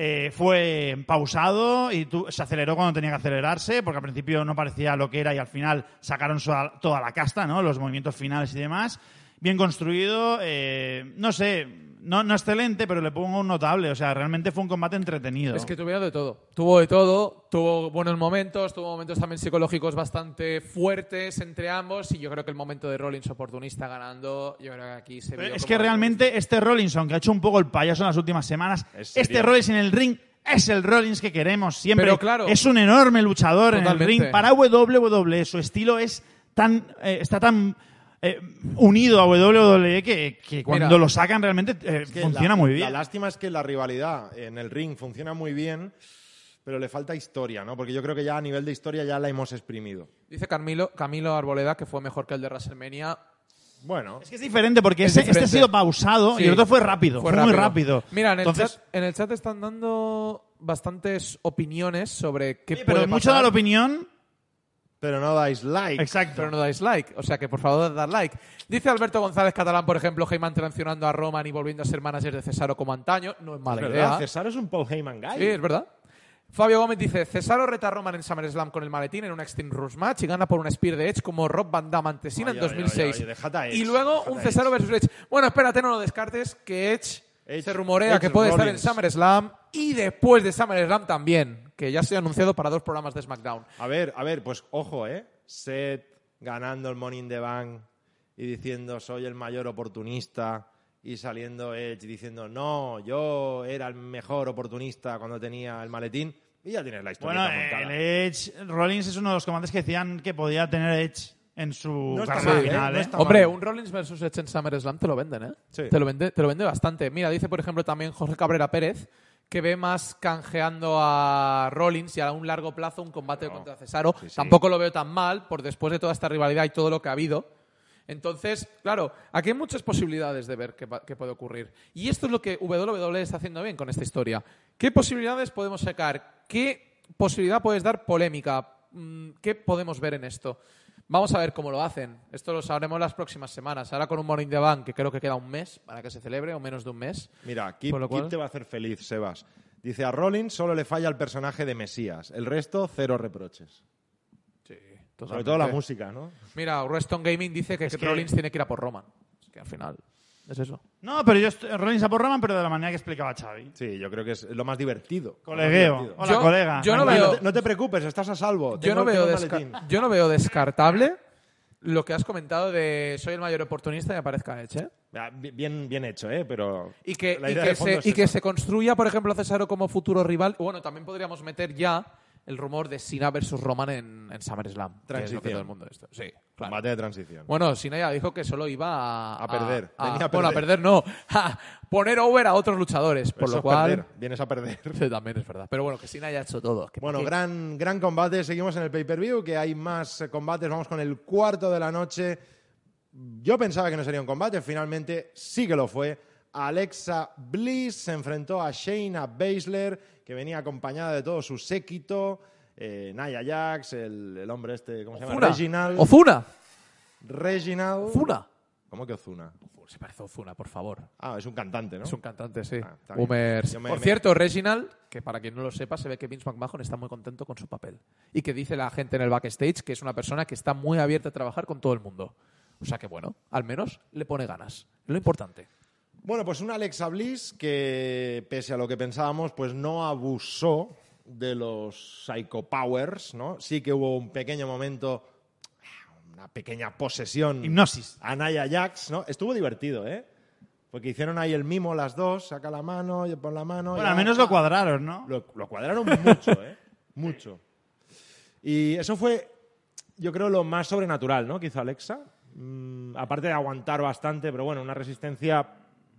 Eh, fue pausado y tu- se aceleró cuando tenía que acelerarse, porque al principio no parecía lo que era y al final sacaron toda la casta, ¿no? Los movimientos finales y demás. Bien construido, eh, no sé, no, no excelente, pero le pongo un notable. O sea, realmente fue un combate entretenido. Es que tuvieron de todo. Tuvo de todo, tuvo buenos momentos, tuvo momentos también psicológicos bastante fuertes entre ambos y yo creo que el momento de Rollins oportunista ganando, yo creo que aquí se vio es que realmente este Rollinson, que ha hecho un poco el payaso en las últimas semanas, Es este. Rollins en el ring es el Rollins que queremos siempre. Pero claro. es un enorme luchador en el ring. Para WWE su estilo es tan eh, está tan eh, unido a WWE que, que cuando Mira, lo sacan realmente eh, Es que funciona la- muy La bien. lástima es que la rivalidad en el ring funciona muy bien, pero le falta historia, ¿no? Porque yo creo que ya a nivel de historia ya la hemos exprimido. Dice Camilo, Camilo Arboleda que fue mejor que el de WrestleMania. Bueno, Es que es diferente porque Es ese- este ha sido pausado Sí. y el otro fue rápido, fue, muy rápido. Mira, en el, Entonces, chat, en el chat están dando bastantes opiniones sobre qué oye, puede pero mucho pasar, da la opinión. Pero no dais like. Exacto. pero no dais like. O sea que por favor dar like. Dice Alberto González Catalán, por ejemplo, Heyman traicionando a Roman y volviendo a ser manager de Cesaro como antaño. No es Es mala verdad, idea. Cesaro es un Paul Heyman guy. Sí, es verdad. Fabio Gómez dice, Cesaro reta a Roman en SummerSlam con el maletín en un Extreme Rules match y gana por un Spear de Edge como Rob Van Damme ante Cena en Oye, oye, 2006. oye, oye, y luego un Cesaro versus Edge. Bueno, espérate, no lo descartes, que Edge, Edge- se rumorea Edge que puede estar en. SummerSlam y después de SummerSlam también, que ya se ha anunciado para dos programas de SmackDown. A ver, a ver, pues ojo, ¿eh? Seth ganando el Money in the Bank y diciendo soy el mayor oportunista y saliendo Edge diciendo no, yo era el mejor oportunista cuando tenía el maletín y ya tienes la historia Bueno, montada. el Edge Rollins es uno de los combates que decían que podía tener Edge en su No está carrera mal, ¿eh? final. No ¿eh? está Hombre, mal. un Rollins versus Edge en SummerSlam te lo venden, ¿eh? Sí. Te, lo vende, te lo vende bastante. Mira, dice, por ejemplo, también Jorge Cabrera Pérez que ve más canjeando a Rollins y a un largo plazo un combate contra Cesaro. Sí, sí. Tampoco lo veo tan mal por después de toda esta rivalidad y todo lo que ha habido. Entonces, claro, aquí hay muchas posibilidades de ver qué, qué puede ocurrir. Y esto es lo que WWE está haciendo bien con esta historia. ¿Qué posibilidades podemos sacar? ¿Qué posibilidad puedes dar polémica? Mm, ¿Qué podemos ver en esto? Vamos a ver cómo lo hacen. Esto lo sabremos las próximas semanas. Ahora con un Morning the Bank, que creo que queda un mes para que se celebre, o menos de un mes. Mira, Kip, cual- Kip te va a hacer feliz, Sebas. Dice, a Rollins solo le falla el personaje de Mesías. El resto, cero reproches. Sí, Sobre todo la música, ¿no? Mira, Reston Gaming dice que, Es que- Rollins tiene que ir a por Roman. Es que al final es eso. No, pero yo estoy, Rollins a por Roman, pero de la manera que explicaba Xavi. Sí, yo creo que es lo más divertido. Más Colegueo. divertido. Hola, Yo- colega. yo no veo- no te- no te preocupes, estás a salvo. Yo no, veo yo no veo descartable lo que has comentado de soy el mayor oportunista y me aparezca Edge. ¿eh? Ah, bi- Bien, bien hecho, ¿eh? Pero Y que, y que de fondo se, es y que esa. se construya, por ejemplo, a Cesaro como futuro rival. Bueno, también podríamos meter ya el rumor de Sina versus Roman en, en SummerSlam. que es lo que Transición. todo el mundo esto. Sí, claro. Combate de transición. Bueno, Sina ya dijo que solo iba a... A perder. Venía a Bueno, a perder. no. A poner over a otros luchadores. Por Eso lo es cual... perder, Vienes a perder. Sí, también es verdad. Pero bueno, que Sina ya ha hecho todo. Bueno, gran, gran combate. Seguimos en el pay-per-view, que hay más eh, combates. Vamos con el cuarto de la noche. Yo pensaba que no sería un combate, finalmente sí que lo fue. Alexa Bliss se enfrentó a Shayna Baszler, que venía acompañada de todo su séquito. Eh, Nia Jax, el, el hombre este, ¿cómo se llama? Reginald. Ozuna. Reginald. Ozuna. ¿Cómo que Ozuna? Se parece a Ozuna, por favor. Ah, es un cantante, ¿no? Es un cantante, sí. Ah. Boomers. Me- Por me- cierto, Reginald, que para quien no lo sepa, se ve que Vince McMahon está muy contento con su papel. Y que dice la gente en el backstage que es una persona que está muy abierta a trabajar con todo el mundo. O sea que bueno, al menos le pone ganas. Lo importante. Bueno, pues una Alexa Bliss que, pese a lo que pensábamos, pues no abusó de los Psycho Powers, ¿no? Sí que hubo un pequeño momento, una pequeña posesión Hipnosis. a Nia Jax, ¿no? Estuvo divertido, ¿eh? Porque hicieron ahí el mimo las dos, saca la mano, y pon la mano. Bueno, al menos lo cuadraron, ¿no? lo, lo cuadraron mucho, ¿eh? Mucho. Y eso fue, yo creo, lo más sobrenatural, ¿no? Que hizo Alexa. Mm, aparte de aguantar bastante, pero bueno, una resistencia,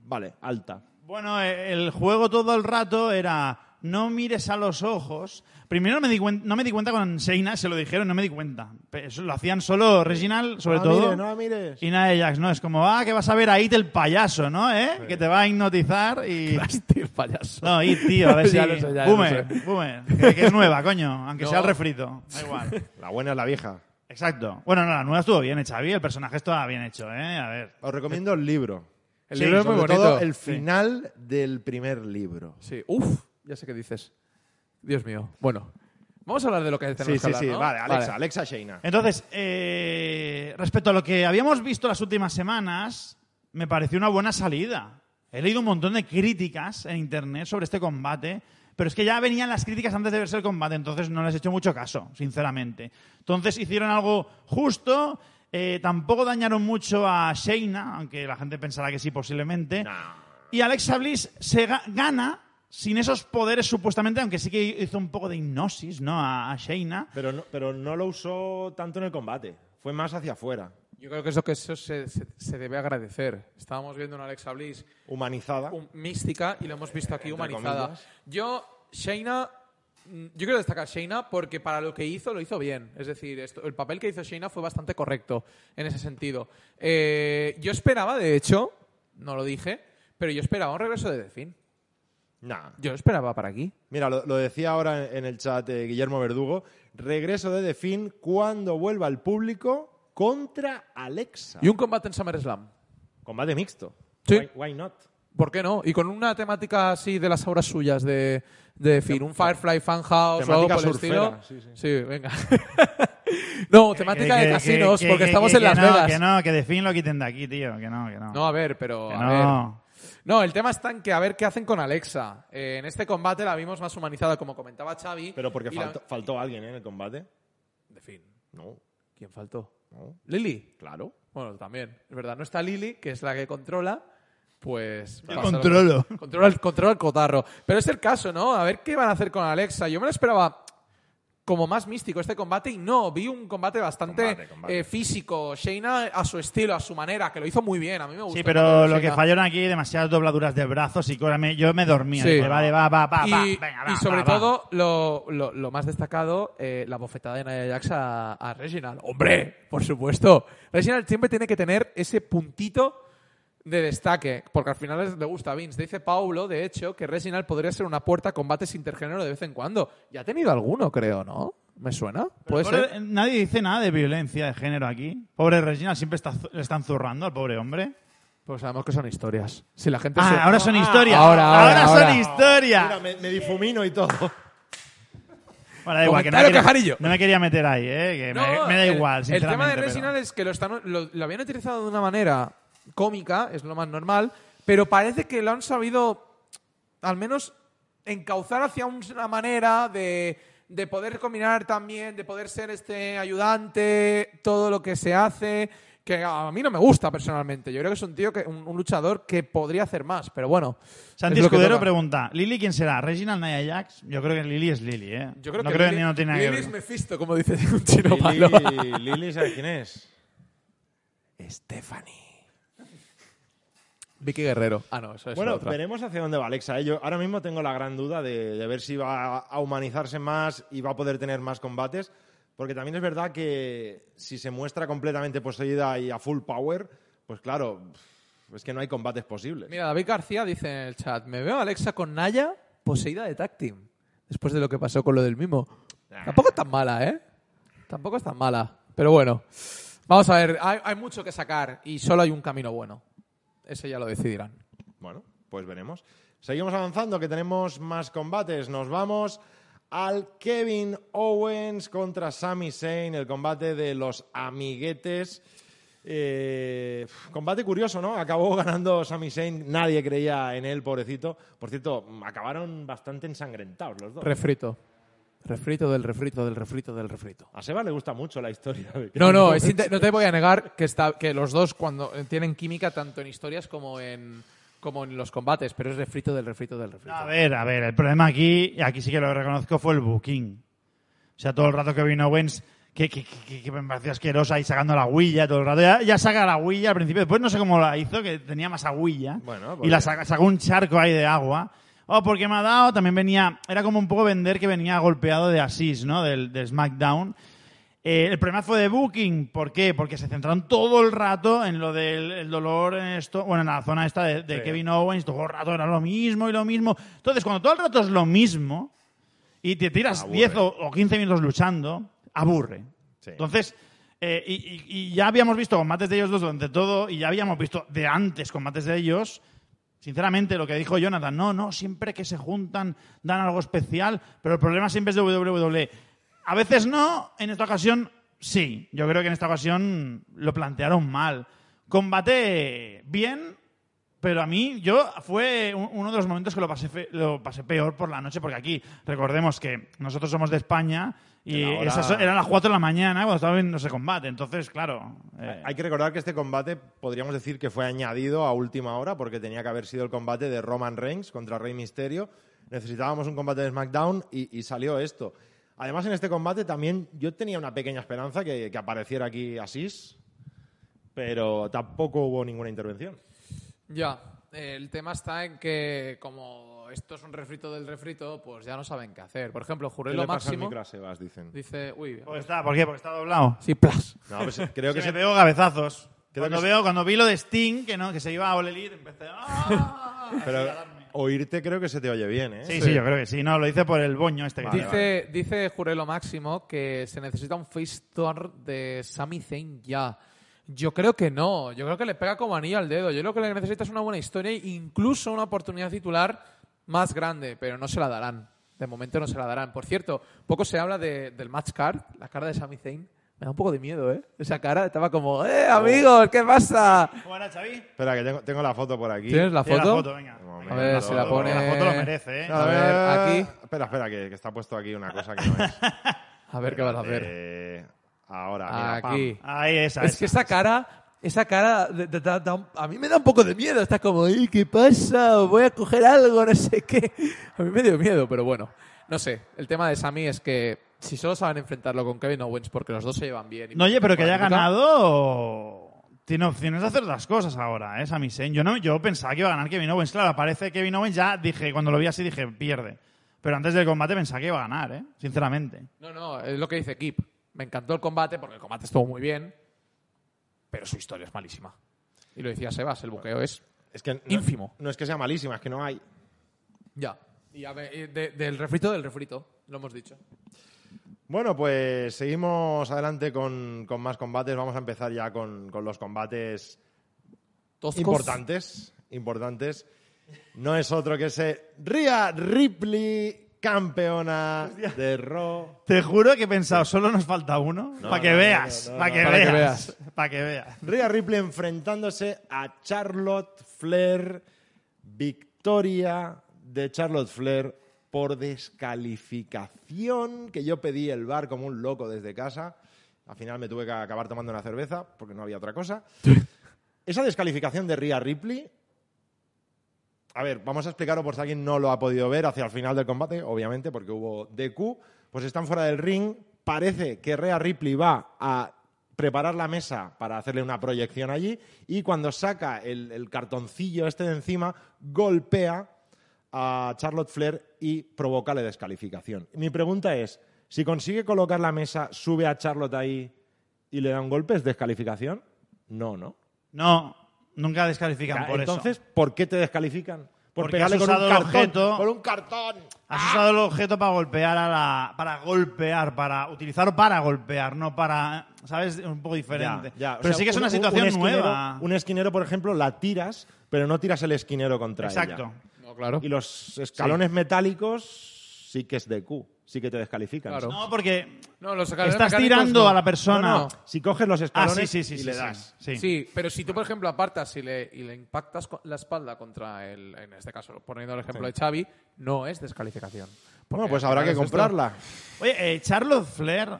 vale, alta. Bueno, eh, el juego todo el rato era no mires a los ojos. Primero me di no me di cuenta con Shayna, se lo dijeron, no me di cuenta. Eso lo hacían solo Reginald, sobre no todo. mires, no la mires. Y Nia Jax, ¿no? Es como, ah, que vas a ver a It el payaso, ¿no? ¿Eh? Que te va a hipnotizar y... Tío, payaso. No, It, tío, a ver si... Ya lo sé, ya lo Boomer, sé. Boomer, que, que es nueva, coño, aunque No. sea el refrito. Da igual. La buena es la vieja. Exacto. Bueno, no, la nueva estuvo bien hecha, Xavi. El personaje estaba bien hecho, ¿eh? A ver. Os recomiendo el libro. El Sí, libro es muy bonito. todo el final del primer libro. Sí. Uf, ya sé qué dices. Dios mío. Bueno, vamos a hablar de lo que Sí, tenemos sí, que sí. hablar, ¿no? Vale, Alexa, Alexa Shayna. Entonces, eh, respecto a lo que habíamos visto las últimas semanas, me pareció una buena salida. He leído un montón de críticas en internet sobre este combate, pero es que ya venían las críticas antes de verse el combate, entonces no les he hecho mucho caso, sinceramente. Entonces hicieron algo justo, eh, tampoco dañaron mucho a Shayna, aunque la gente pensará que sí posiblemente. Y Alexa Bliss se ga- gana sin esos poderes supuestamente, aunque sí que hizo un poco de hipnosis, ¿no? A, a Shayna. Pero no, pero no lo usó tanto en el combate. Fue más hacia afuera. Yo creo que eso que eso se, se- se debe agradecer. Estábamos viendo una Alexa Bliss Humanizada. un- mística y lo hemos visto aquí humanizada. comillas. Yo, Shayna, yo quiero destacar Shayna porque para lo que hizo, lo hizo bien. Es decir, esto- el papel que hizo Shayna fue bastante correcto en ese sentido. Eh, yo esperaba, de hecho, no lo dije, pero yo esperaba un regreso de The Finn. Nah. Yo lo esperaba para aquí. Mira, lo, lo decía ahora en, en el chat eh, Guillermo Verdugo. Regreso de The Finn cuando vuelva el público contra Alexa. Y un combate en SummerSlam. Combate mixto. Sí. Why, why not? ¿Por qué no? Y con una temática así de las obras suyas de, de Finn, un Firefly Funhouse o algo por el estilo. sí, sí. venga. no, temática Que- de que- casinos, que- porque que- estamos que- en Las no, Vegas. Que no, que de fin lo quiten de aquí, tío. Que no, que no. No, a ver, pero Que a no. ver. No, el tema está en que a ver qué hacen con Alexa. Eh, en este combate la vimos más humanizada, como comentaba Xavi. Pero porque y la- faltó, faltó alguien ¿eh? en el combate. De fin. No, ¿Quién faltó? no. ¿Lily? Claro. Bueno, también. Es verdad, no está Lily, que es la que controla. Pues. Yo controlo. Controla el, controla el cotarro. Pero es el caso, ¿no? A ver qué van a hacer con Alexa. Yo me lo esperaba como más místico este combate y no, vi un combate bastante Combate, combate. eh, físico. Shayna a su estilo, a su manera, que lo hizo muy bien. A mí me gustó. Sí, pero lo que fallaron aquí, demasiadas dobladuras de brazos y cosas. me- Yo me dormía. Sí. Dije, vale, va, va, va, y, va. Venga, va, y sobre va, va. todo, Lo, lo- lo más destacado, eh, la bofetada de Nia Jax a, a Reginald. ¡Hombre! Por supuesto. Reginald siempre tiene que tener ese puntito de destaque, porque al final es- le gusta a Vince. Dice Paulo, de hecho, que Reginald podría ser una puerta a combates intergénero de vez en cuando. Ya ha tenido alguno, creo, ¿no? ¿Me suena? ¿Puede Pobre- ser? Nadie dice nada de violencia de género aquí. Pobre Regina, siempre está, le están zurrando al pobre hombre. Pues sabemos que son historias. Si la gente Ah, se- ahora son historias. ahora, ahora, son ahora. historias. Mira, me, me difumino y todo. Bueno, da igual, que no, me quería, no me quería meter ahí, ¿eh? Que me, No, me da el- igual, El tema de Resident es que lo, están, lo, lo habían utilizado de una manera cómica, es lo más normal, pero parece que lo han sabido al menos encauzar hacia un- una manera de, de poder combinar también, de poder ser este ayudante, todo lo que se hace, que a mí no me gusta personalmente. Yo creo que es un tío, que un, un luchador que podría hacer más, pero bueno. Santi es lo que Escudero toca. pregunta, ¿Lili quién será? ¿Reginald Nia Jax? Yo creo que Lili es Lili, ¿eh? Yo creo no que creo que no tiene nada que Lili ver. es Mephisto, como dice un chino malo. ¿sabes quién es? Stephanie. Vicky Guerrero. Ah, no, eso es Bueno, otra. veremos hacia dónde va Alexa. ¿eh? Yo ahora mismo tengo la gran duda de, de ver si va a humanizarse más y va a poder tener más combates. Porque también es verdad que si se muestra completamente poseída y a full power, pues claro, es que no hay combates posibles. Mira, David García dice en el chat: Me veo a Alexa con Naya poseída de tag team. Después de lo que pasó con lo del mimo. Tampoco es tan mala, ¿eh? Tampoco es tan mala. Pero bueno, vamos a ver. Hay, hay mucho que sacar y solo hay un camino bueno. Ese ya lo decidirán. Bueno, pues veremos. Seguimos avanzando, que tenemos más combates. Nos vamos al Kevin Owens contra Sami Zayn, el combate de los amiguetes. Eh, combate curioso, ¿no? Acabó ganando Sami Zayn, nadie creía en él, pobrecito. Por cierto, acabaron bastante ensangrentados los dos. Refrito. Refrito del refrito del refrito del refrito. A Seba le gusta mucho la historia. de No, no, es inte- no te voy a negar que, está, que los dos cuando eh, tienen química tanto en historias como en, como en los combates, pero es refrito del refrito del refrito. A ver, a ver, el problema aquí, y aquí sí que lo reconozco, fue el booking. O sea, todo el rato que vino Owens, que, que, que- que me parecía asquerosa ahí sacando la huilla todo el rato. Ya, ya saca la huilla al principio, después no sé cómo la hizo, que tenía más agüilla. Bueno, y porque- la saca, sacó un charco ahí de agua. Oh, porque me ha dado, también venía, era como un poco vender que venía golpeado de Asís, ¿no? Del, del SmackDown. Eh, el problema fue de Booking. ¿Por qué? Porque se centraron todo el rato en lo del el dolor en esto, bueno, en la zona esta de, de Sí. Kevin Owens, todo el rato era lo mismo y lo mismo. Entonces, cuando todo el rato es lo mismo y te tiras Aburre. 10 o, o 15 minutos luchando, aburre. Sí. Entonces, eh, y, y- y ya habíamos visto combates de ellos dos durante todo y ya habíamos visto de antes combates de ellos. Sinceramente, lo que dijo Jonathan, no, no, siempre que se juntan dan algo especial, pero el problema siempre es de WWE. A veces no, en esta ocasión sí. Yo creo que en esta ocasión lo plantearon mal. Combate bien, pero a mí, yo fue un- uno de los momentos que lo pasé, lo pasé peor por la noche, porque aquí, recordemos que nosotros somos de España y La hora- esas eran las 4 de la mañana cuando estaba viendo ese combate. Entonces, claro. eh, Hay que recordar que este combate podríamos decir que fue añadido a última hora porque tenía que haber sido el combate de Roman Reigns contra Rey Mysterio. Necesitábamos un combate de SmackDown y, y salió esto. Además, en este combate también yo tenía una pequeña esperanza que, que apareciera aquí Asís, pero tampoco hubo ninguna intervención. Ya, eh, el tema está en que como esto es un refrito del refrito, pues ya no saben qué hacer. Por ejemplo, ¿Qué Jurelo le pasa al Máximo micro a Sebas, dicen? dice, uy, pues está, ¿Por qué? Porque está doblado. sí, plas. No, pues creo que se... pego cabezazos. Creo Cuando, que se- veo, cuando vi lo de Sting, que, no, que se iba a All Elite, empecé... ¡ah! Pero oírte creo que se te oye bien, ¿eh? Sí, sí, yo creo que sí. No, lo hice por el boño este que Vale, tiene. Dice, dice Jurelo Máximo que se necesita un face turn de Sami Zayn ya. Yo creo que no. Yo creo que le pega como anillo al dedo. Yo lo que le necesita es una buena historia e incluso una oportunidad titular más grande, pero no se la darán. De momento no se la darán. Por cierto, poco se habla de- del match card, la cara de Sami Zayn. Me da un poco de miedo, ¿eh? Esa cara estaba como, ¡eh, amigos! ¿Qué pasa? ¿Cómo era, Xavi? Espera, que tengo, tengo la foto por aquí. ¿Tienes la foto? La foto, venga. Un A ver si la pone. La foto lo merece, ¿eh? A ver, aquí. Espera, espera, que, que está puesto aquí una cosa que no es. A ver qué vas a hacer. Eh, ahora, mira, pam. Aquí. Ahí, esa, Es esa. que esa cara, esa cara, de- de- a mí me da un poco de miedo. Está como, "Ey, ¿qué pasa? Voy a coger algo, no sé qué. A mí me dio miedo, pero bueno. No sé, el tema de Sammy es que si solo saben enfrentarlo con Kevin Owens porque los dos se llevan bien. y- No, oye, pero que haya ganado... Tiene opciones de hacer las cosas ahora, ¿eh? Sami Zayn. Yo, no, yo pensaba que iba a ganar Kevin Owens. Claro, aparece Kevin Owens, ya dije, cuando lo vi así dije, pierde. Pero antes del combate pensaba que iba a ganar, ¿eh? Sinceramente. No, no, es lo que dice Kip. Me encantó el combate porque el combate estuvo muy bien, pero su historia es malísima. Y lo decía Sebas, el buqueo es Es que no, Ínfimo. No es que sea malísima, es que no hay. ya. Y a ver, eh, de- del refrito del refrito, lo hemos dicho. Bueno, pues seguimos adelante con, con más combates. Vamos a empezar ya con, con los combates Toscos. importantes, importantes. No es otro que ese Rhea Ripley, campeona de Raw. Te juro que he pensado, solo nos falta uno. No, para que no, no, veas, no, no, para que, Para que veas. Para que veas. Rhea Ripley enfrentándose a Charlotte Flair. Victoria de Charlotte Flair por descalificación, que yo pedí el bar como un loco desde casa. Al final me tuve que acabar tomando una cerveza porque no había otra cosa. Esa descalificación de Rhea Ripley. A ver, vamos a explicarlo por si alguien no lo ha podido ver hacia el final del combate, obviamente, porque hubo DQ. Pues están fuera del ring. Parece que Rhea Ripley va a preparar la mesa para hacerle una proyección allí y cuando saca el, el cartoncillo este de encima, golpea a Charlotte Flair y provoca la descalificación. Mi pregunta es, si consigue colocar la mesa, sube a Charlotte ahí y le da un golpe, ¿es descalificación? No, ¿no? No, nunca descalifican por Entonces, eso. ¿por qué te descalifican? Por Porque pegarle has con un usado el cartón. objeto. Por un cartón. Has usado el objeto para golpear a la. para golpear, para utilizarlo para golpear, no para. ¿Sabes? Un poco diferente. Ya, ya. O Pero sea, sí que es un- una un- situación un esquinero- nueva. Un esquinero, por ejemplo, la tiras, pero no tiras el esquinero contra Exacto. ella. No, claro. Y los escalones metálicos sí que es de Q, sí que te descalifican. Claro. No, porque No, los estás tirando no. a la persona. No, no. Si coges los Ah, escalones sí, sí, sí. y sí, le das. Sí. Sí, pero si tú, por ejemplo, apartas y le, y le impactas la espalda contra el, en este caso, poniendo el ejemplo de Xavi, no es descalificación. Bueno, pues habrá que es esto. comprarla. Oye, eh, Charlotte Flair.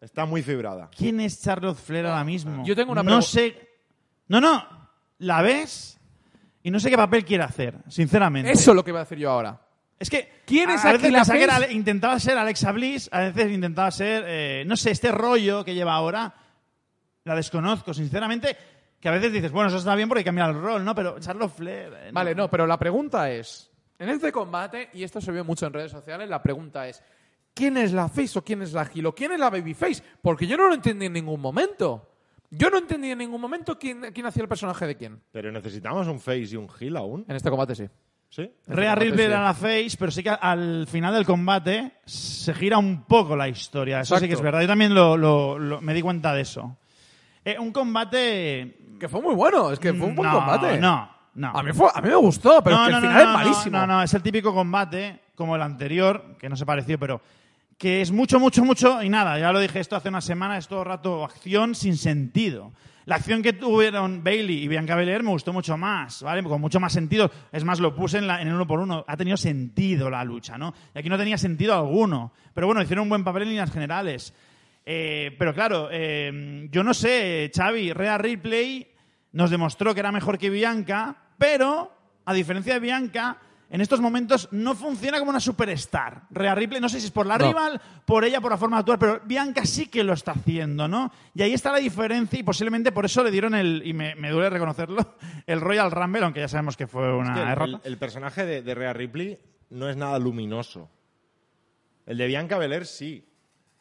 Está muy fibrada. ¿Quién es Charlotte Flair ahora mismo? Yo tengo una No sé. No, no. La ves y no sé qué papel quiere hacer, sinceramente. Eso es lo que iba a decir yo ahora. Es que ¿Quién es a aquí veces la pensaba que era intentaba ser Alexa Bliss, a veces intentaba ser, eh, no sé, este rollo que lleva ahora, la desconozco, sinceramente, que a veces dices, bueno, eso está bien porque cambia el rol, ¿no? Pero Charlotte Flair... eh, Vale, no, pero la pregunta es, en este combate, y esto se ve mucho en redes sociales, la pregunta es, ¿quién es la face o quién es la heel o quién es la babyface? Porque yo no lo entendí en ningún momento. Yo no entendí en ningún momento quién, quién hacía el personaje de quién. Pero necesitamos un face y un heel aún. En este combate sí. ¿Sí? Rhea Ripley era la face, pero sí que al final del combate se gira un poco la historia. Eso sí que es verdad. Yo también lo, lo- lo- me di cuenta de eso. Eh, un combate... Que fue muy bueno, es que fue un buen no, combate. No, no. A mí, fue, a mí me gustó, pero es que el final es malísimo. No, no, es el típico combate, como el anterior, que no se pareció, pero que es mucho, mucho, mucho y nada. Ya lo dije esto hace una semana, es todo rato acción sin sentido. La acción que tuvieron Bailey y Bianca Belair me gustó mucho más, ¿vale? Con mucho más sentido. Es más, lo puse en, en el uno por uno. Ha tenido sentido la lucha, ¿no? Y aquí no tenía sentido alguno. Pero bueno, hicieron un buen papel en líneas generales. Eh, pero claro, eh, yo no sé, Xavi, Rhea Ripley nos demostró que era mejor que Bianca, pero a diferencia de Bianca, en estos momentos no funciona como una superstar. Rhea Ripley, no sé si es por la No. rival, por ella, por la forma de actuar, pero Bianca sí que lo está haciendo, ¿no? Y ahí está la diferencia y posiblemente por eso le dieron el, y me, me duele reconocerlo, el Royal Rumble, aunque ya sabemos que fue una Es que el, errata. el- el personaje de, de Rhea Ripley no es nada luminoso. El de Bianca Belair sí.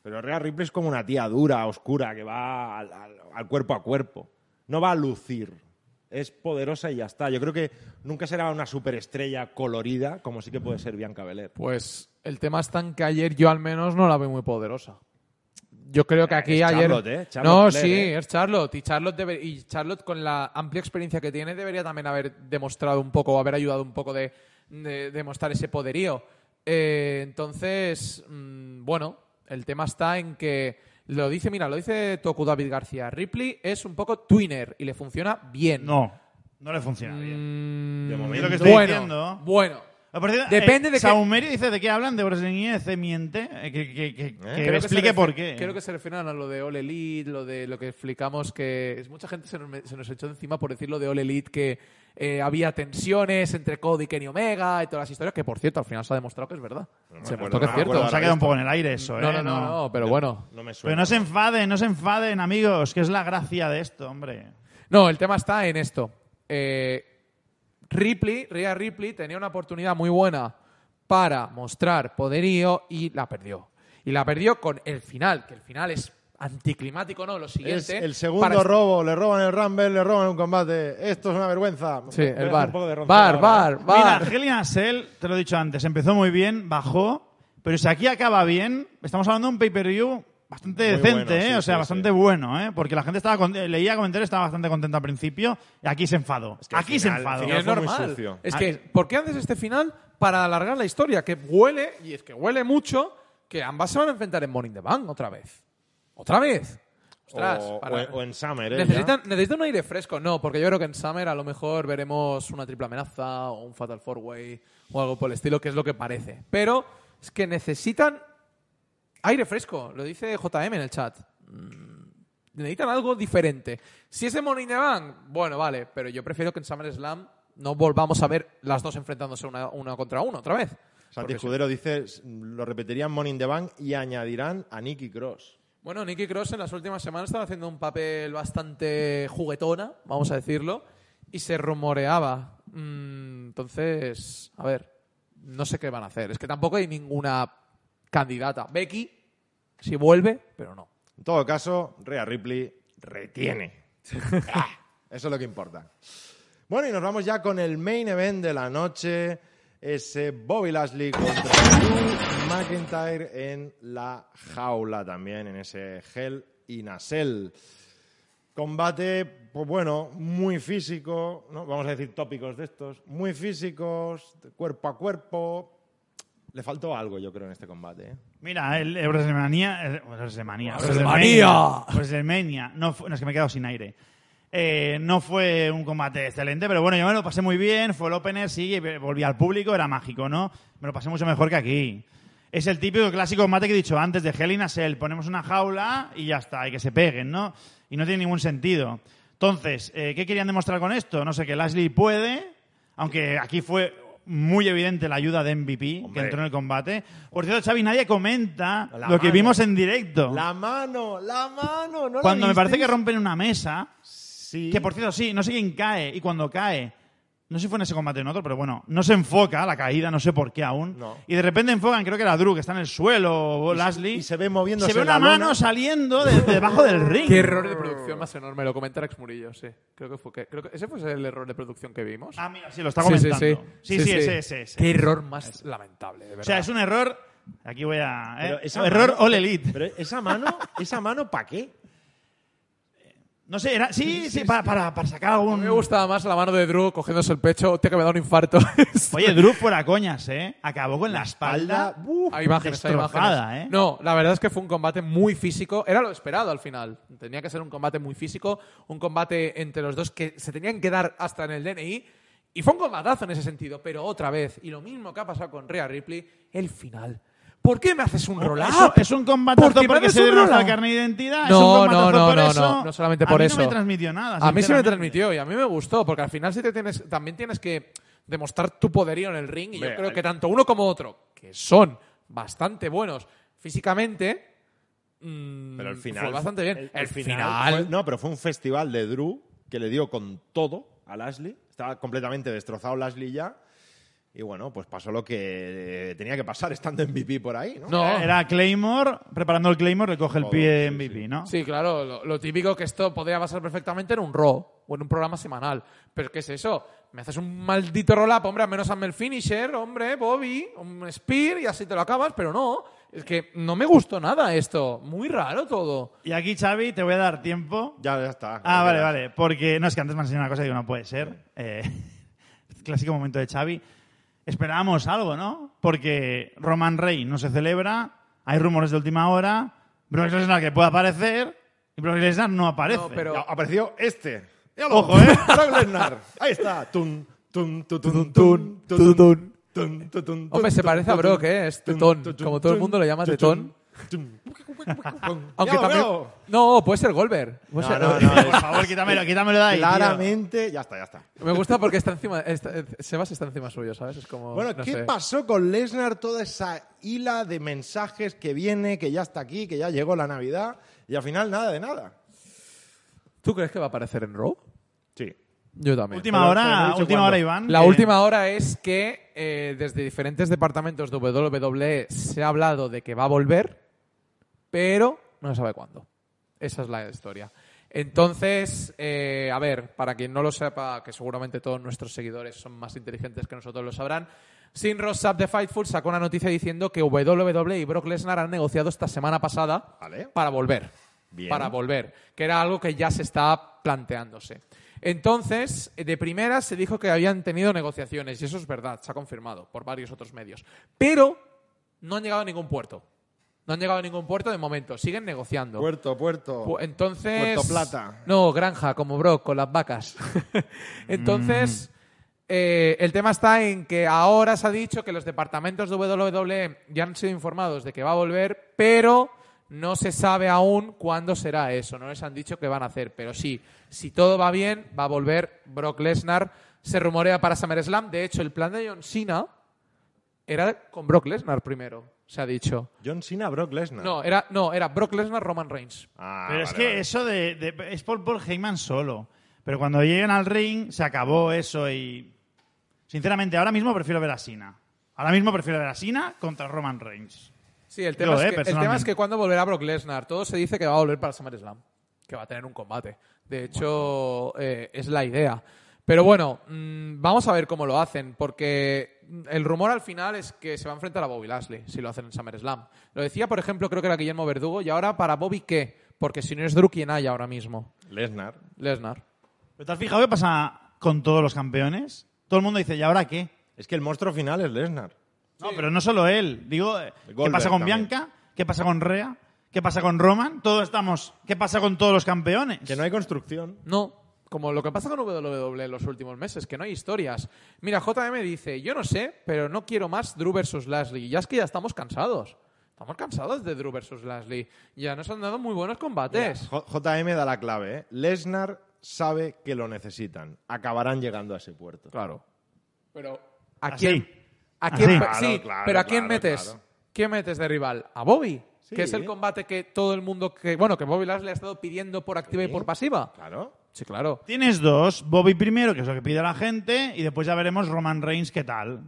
Pero Rhea Ripley es como una tía dura, oscura, que va al, al- al cuerpo a cuerpo. No va a lucir. Es poderosa y ya está. Yo creo que nunca será una superestrella colorida como sí que puede ser Bianca Belair. Pues el tema está en que ayer yo al menos no la veo muy poderosa. Yo creo que aquí Es ayer. Charlotte, ¿eh? Charlotte no, sí, ¿eh? es Charlotte. Y Charlotte, debe- y Charlotte, con la amplia experiencia que tiene, debería también haber demostrado un poco, o haber ayudado un poco de, de demostrar ese poderío. Eh, entonces, mm, bueno, el tema está en que lo dice, mira, lo dice Toku David García. Ripley es un poco twinner y le funciona bien. No, no le funciona bien. Mm, De momento. Es lo que estoy bueno, diciendo. bueno. Depende eh, de qué- Saumeri dice de qué hablan de Wrestling IEC miente, eh, que, que, que, que Creo que explique se por qué. Creo que se refieren a lo de All Elite, lo de lo que explicamos que es mucha gente se nos, se nos echó encima por decir lo de All Elite que eh, había tensiones entre Cody y Kenny Omega y todas las historias que por cierto al final se ha demostrado que es verdad. se acuerdo, demostró que no es cierto. Se ha quedado un poco en el aire eso, ¿eh? No, no, no, no, pero bueno. No me Pero suena. no se enfaden, no se enfaden, amigos, que es la gracia de esto, hombre. No, el tema está en esto. Eh, Ripley, Rhea Ripley tenía una oportunidad muy buena para mostrar poderío y la perdió. Y la perdió con el final, que el final es anticlimático, ¿no? Lo Es siguiente. el segundo para- robo, le roban el Rumble, le roban un combate. Esto es una vergüenza. Sí, el bar. un poco de roncero Bar, bar, bar. Mira, a Cell, te lo he dicho antes, empezó muy bien, bajó, pero si aquí acaba bien, estamos hablando de un pay-per-view bastante Muy decente, bueno, ¿eh? sí, o sea, sí, bastante sí. bueno, ¿eh? Porque la gente estaba con- leía comentarios, estaba bastante contenta al principio y aquí se enfadó. que al aquí final- se enfadó. Es normal. Es Ah. que, ¿por qué haces este final? Para alargar la historia, que huele, y es que huele mucho, que ambas se van a enfrentar en Morning the Bank otra vez. ¿Otra vez? Ostras, o, para- o en Summer, ¿eh? Necesitan, necesitan un aire fresco, no, porque yo creo que en Summer a lo mejor veremos una triple amenaza o un Fatal Four Way o algo por el estilo, que es lo que parece. Pero es que necesitan aire fresco, lo dice JM en el chat. Mm, Necesitan algo diferente. Si es en Morning the Bank, bueno, vale, pero yo prefiero que en SummerSlam no volvamos a ver las dos enfrentándose una, una contra uno otra vez. Santi Escudero dice, lo repetirían Morning the Bank y añadirán a Nicky Cross. Bueno, Nicky Cross en las últimas semanas estaba haciendo un papel bastante juguetona, vamos a decirlo, y se rumoreaba. Mm, entonces, a ver, no sé qué van a hacer. Es que tampoco hay ninguna candidata. Becky, si vuelve, pero no. En todo caso, Rhea Ripley retiene. Ah, Eso es lo que importa. Bueno, y nos vamos ya con el main event de la noche. Ese Bobby Lashley contra Drew McIntyre en la jaula también, en ese Hell in a Cell. Combate, pues bueno, muy físico, ¿no? vamos a decir tópicos de estos, muy físicos, cuerpo a cuerpo. Le faltó algo, yo creo, en este combate. ¿eh? Mira, el el- WrestleMania. WrestleMania. WrestleMania. No, fue- no, es que me he quedado sin aire. Eh, no fue un combate excelente, pero bueno, yo me lo pasé muy bien. Fue el opener, sí, volví al público, era mágico, ¿no? Me lo pasé mucho mejor que aquí. Es el típico clásico combate que he dicho antes de Hell in a Cell. Ponemos una jaula y ya está, y que se peguen, ¿no? Y no tiene ningún sentido. Entonces, eh, ¿qué querían demostrar con esto? No sé, que Lashley puede, aunque aquí fue muy evidente la ayuda de MVP Hombre. que entró en el combate. Por cierto, Xavi, nadie comenta La lo que mano. vimos en directo. La mano, la mano, ¿no la Cuando me parece que rompen una mesa, Sí. que por cierto, sí, no sé quién cae, y cuando cae, no sé si fue en ese combate o en otro, pero bueno, no se enfoca la caída, no sé por qué aún. No. Y de repente enfocan, creo que era Drew, que está en el suelo, o Y se- Lashley. y se ve moviéndose Se ve la una mano lona. saliendo de, de debajo del ring. Qué error de producción más enorme, lo comenta Rex Murillo, sí. Creo que fue que, creo que ese fue el error de producción que vimos. Ah, mira, sí, lo está Sí, sí, comentando. sí. Sí, sí, ese, ese, ese. Qué error más lamentable, de verdad. O sea, es un error. Aquí voy a. ¿eh? Error mano- all elite. Pero esa mano, esa mano, ¿para qué? No sé, era. Sí, sí, para, para, para sacar A algún. mí me gustaba más la mano de Drew cogiéndose el pecho. Tío, que me da un infarto. Oye, Drew fuera coñas, ¿eh? Acabó con la, espalda. uf, Hay imágenes, hay imágenes. ¿eh? No, la verdad es que fue un combate muy físico. Era lo esperado al final. Tenía que ser un combate muy físico, un combate entre los dos que se tenían que dar hasta en el DNI. Y fue un combatazo en ese sentido, pero otra vez. Y lo mismo que ha pasado con Rhea Ripley, el final. ¿Por qué me haces un roll Es un- Es un combatazo ¿Por qué me porque haces se un nuestra roll-up? carne de identidad. es No, un no, combatazo no, por no, eso. no, no solamente por a mí eso. no me transmitió nada. A mí sí me sinceramente. transmitió y a mí me gustó, porque al final sí te tienes, también tienes que demostrar tu poderío en el ring y yo creo que tanto uno como otro, que son bastante buenos físicamente, mm, Pero el final. fue bastante bien. El, El, el final, fue- no, pero fue un festival de Drew que le dio con todo a Lashley. Estaba completamente destrozado Lashley ya. Y bueno, pues pasó lo que eh, tenía que pasar estando MVP por ahí, ¿no? no. Era Claymore, preparando el Claymore, le coge el pie de sí, MVP, sí. ¿no? Sí, claro, lo, lo típico que esto podría pasar perfectamente en un Raw o en un programa semanal. Pero ¿qué es eso? Me haces un maldito roll-up, hombre, al menos hazme el finisher, hombre, Bobby, un spear y así te lo acabas, pero no. Es que no me gustó nada esto. Muy raro todo. Y aquí, Xavi, te voy a dar tiempo. Ya, ya está. Ah, Ya vale, vale. Porque, no, es que antes me han enseñado una cosa y digo, no puede ser. Eh, clásico momento de Xavi. Esperábamos algo, ¿no? Porque Roman Reigns no se celebra, hay rumores de última hora, Brock Lesnar que puede aparecer, y Brock Lesnar no aparece. No, pero- Ya apareció este. Míralo. Ojo, ¿eh? Brock Lesnar. Ahí está. Tun, tun, tun, tun, tun, tun, tun, tun, tun, tun, Hombre, se tun, parece a tun, Brock, tun, ¿eh? Es tun, tetón. tun, Como todo el tun, mundo lo llama tun, tetón. Aunque también... No, puede ser Goldberg. Puede No, ser- no, no, Por favor, quítamelo, quítamelo de ahí. tío. Claramente, ya está, ya está. Me gusta porque está encima... está- Sebas está encima suyo, ¿sabes? Es como... Bueno, no ¿qué sé. pasó con Lesnar? Toda esa hila de mensajes que viene, que ya está aquí, que ya llegó la Navidad, y al final nada de nada. ¿Tú crees que va a aparecer en Raw? Sí. Yo también. Última Pero- hora, pero no he dicho última cuándo. hora, Iván. La que- última hora es que eh, desde diferentes departamentos de WWE se ha hablado de que va a volver, pero no se sabe cuándo. Esa es la historia. Entonces, eh, a ver, para quien no lo sepa, que seguramente todos nuestros seguidores son más inteligentes que nosotros lo sabrán, Sin Rossap de Fightful sacó una noticia diciendo que WWE y Brock Lesnar han negociado esta semana pasada Vale. para volver. Bien. Para volver. Que era algo que ya se está planteándose. Entonces, de primera se dijo que habían tenido negociaciones, y eso es verdad, se ha confirmado por varios otros medios. Pero no han llegado a ningún puerto. No han llegado a ningún puerto de momento, siguen negociando. Puerto, puerto. Pu- Entonces. Puerto Plata. No, granja, como Brock, con las vacas. Entonces, eh, el tema está en que ahora se ha dicho que los departamentos de WWE ya han sido informados de que va a volver, pero no se sabe aún cuándo será eso. No les han dicho qué van a hacer, pero sí, si todo va bien, va a volver Brock Lesnar. Se rumorea para SummerSlam. De hecho, el plan de John Cena era con Brock Lesnar primero, se ha dicho. John Cena, Brock Lesnar. No, era, no, era Brock Lesnar, Roman Reigns. Ah, Pero es que vale. eso de, de- es por Paul Heyman solo. Pero cuando lleguen al ring, se acabó eso y... Sinceramente, ahora mismo prefiero ver a Sina. Ahora mismo prefiero ver a Sina contra Roman Reigns. Sí, el tema, Yo, es eh, que, el tema es que cuando volverá Brock Lesnar, todo se dice que va a volver para SummerSlam, que va a tener un combate. De hecho, eh, es la idea. Pero bueno, mm, vamos a ver cómo lo hacen, porque el rumor al final es que se va a enfrentar a Bobby Lashley si lo hacen en SummerSlam. Lo decía, por ejemplo, creo que era Guillermo Verdugo, y ahora para Bobby, ¿qué? Porque si no es Drew, ¿quién hay ahora mismo? Lesnar. Lesnar. ¿Pero te has fijado qué pasa con todos los campeones? Todo el mundo dice, ¿y ahora qué? Es que el monstruo final es Lesnar. No, pero no solo él. Digo, eh, ¿qué pasa con también. Bianca? ¿Qué pasa con Rea? ¿Qué pasa con Roman? Todos estamos... ¿Qué pasa con todos los campeones? Que no hay construcción. No, como lo que pasa con WWE en los últimos meses, que no hay historias. Mira, JM dice, yo no sé, pero no quiero más Drew versus Lashley. Ya es que ya estamos cansados. Estamos cansados de Drew versus Lashley. Ya nos han dado muy buenos combates. J- JM da la clave, ¿eh? Lesnar sabe que lo necesitan. Acabarán llegando a ese puerto. Claro. Pero ¿a Así. quién? ¿A Así. quién? Claro, sí, claro, pero ¿a quién claro, metes? claro. ¿Quién metes de rival? ¿A Bobby? Sí. Que es el combate que todo el mundo que bueno, que Bobby Lashley ha estado pidiendo por activa y por pasiva. Claro. Sí, claro. Tienes dos, Bobby primero, que es lo que pide la gente, y después ya veremos Roman Reigns qué tal.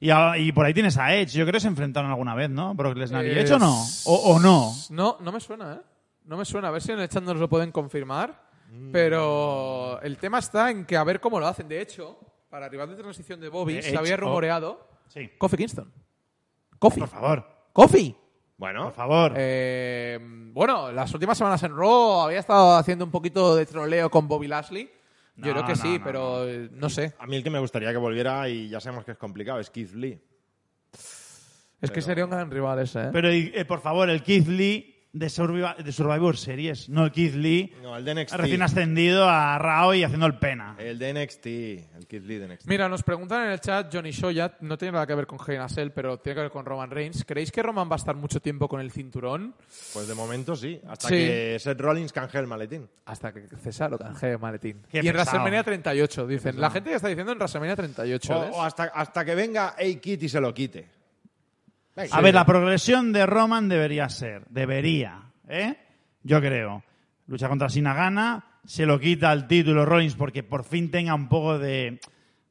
Y, a- y por ahí tienes a Edge. Yo creo que se enfrentaron alguna vez, ¿no? Brock Lesnar y Eh, Edge o no. O, o no. No, no me suena, ¿eh? No me suena. A ver si en el chat nos lo pueden confirmar. Pero el tema está en que a ver cómo lo hacen. De hecho, para rival de transición de Bobby se había oh. rumoreado Sí. Kofi Kingston. Kofi. Por favor. Kofi. Bueno, Por favor. Eh, bueno, las últimas semanas en Raw había estado haciendo un poquito de troleo con Bobby Lashley. Yo No, creo que no, sí, no, pero eh, no sé. a mí el que me gustaría que volviera, y ya sabemos que es complicado, es Keith Lee. Es que sería un gran rival ese, ¿eh? Pero, eh, por favor, el Keith Lee de, Survivor Series, no el Keith Lee No, el de NXT. recién ascendido a Raw y haciendo el pena. El de NXT. El Keith Lee de NXT. Mira, nos preguntan en el chat Johnny Shoya, no tiene nada que ver con Cell, pero tiene que ver con Roman Reigns. ¿Creéis que Roman va a estar mucho tiempo con el cinturón? Pues de momento sí. Hasta Sí. que Seth Rollins canje el maletín. Hasta que César lo canje maletín. Qué y en pesado. WrestleMania 38, dicen. La gente ya está diciendo en WrestleMania 38. O, o hasta, hasta que venga A-Kid y se lo quite. A ver, la progresión de Roman debería ser, debería, ¿eh? Yo creo. Lucha contra Sina gana, se lo quita el título Rollins porque por fin tenga un poco de,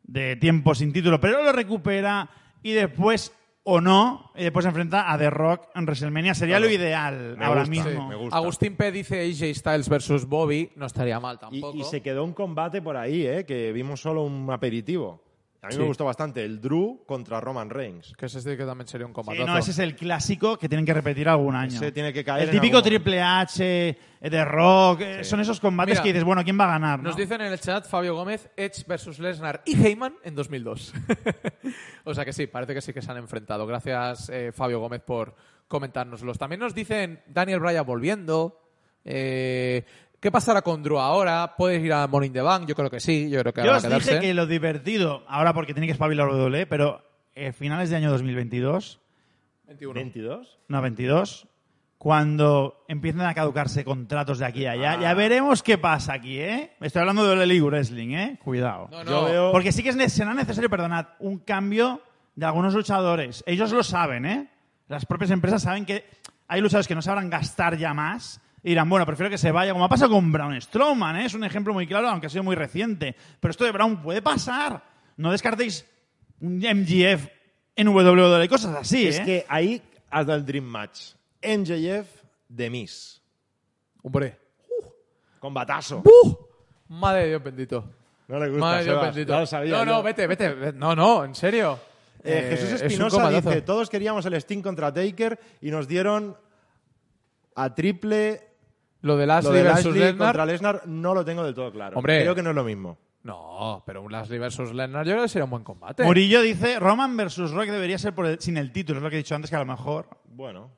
de tiempo sin título, pero lo recupera y después, o no, y después se enfrenta a The Rock en WrestleMania. Sería Claro. lo ideal Me ahora gusta, mismo. me gusta. Agustín P dice AJ Styles versus Bobby. No estaría mal Y, tampoco. y se quedó un combate por ahí, ¿eh? que vimos solo un aperitivo. A mí Sí. me gustó bastante. El Drew contra Roman Reigns. Que ese sí que también sería un Sí, combate. no, ese es el clásico que tienen que repetir algún año. Ese tiene que caer El típico Triple H, eh, de Rock, eh, son esos combates Mira, que dices, bueno, ¿quién va a ganar? Nos no? dicen en el chat Fabio Gómez, Edge versus Lesnar y Heyman en 2002. o sea que sí, parece que sí que se han enfrentado. Gracias, eh, Fabio Gómez, por comentárnoslos. También nos dicen Daniel Bryan volviendo. Eh, ¿Qué pasará con Drew ahora? ¿Puedes ir a in the Bank? Yo creo que sí. Yo creo que Yo va a os quedarse. dije que lo divertido, ahora porque tiene que espabilar WWE, pero eh, finales de año 2022, 21. 22. no 22, cuando empiecen a caducarse contratos de aquí a allá, Ah. ya veremos qué pasa aquí, ¿eh? Estoy hablando de Lely Wrestling, ¿eh? Cuidado. No, Yo no. veo- Porque sí que es ne- será necesario, perdonad, un cambio de algunos luchadores. Ellos lo saben, ¿eh? Las propias empresas saben que hay luchadores que no sabrán gastar ya más. Y dirán, bueno, prefiero que se vaya, como ha pasado con Braun Strowman, ¿eh? Es un ejemplo muy claro, aunque ha sido muy reciente. Pero esto de Braun puede pasar. No descartéis un MGF en WWE, cosas así, Es ¿eh? que ahí has dado el Dream Match. MJF de Miss. Hombre. Combatazo. ¡Buf! Madre de Dios bendito. No le gusta, Madre de Dios Sebas, bendito. lo sabía no, no, yo. vete, vete. No, no, en serio. Eh, Eh, Jesús Espinosa dice, todos queríamos el Sting contra Taker y nos dieron a triple Lo de lo Lashley versus Lashley Lesnar. contra Lesnar no lo tengo del todo claro. Hombre. Creo que no es lo mismo. No, pero un Lashley versus Lesnar yo creo que sería un buen combate. Murillo dice, Roman versus Rock debería ser por el- sin el título, es lo que he dicho antes, que a lo mejor... Bueno,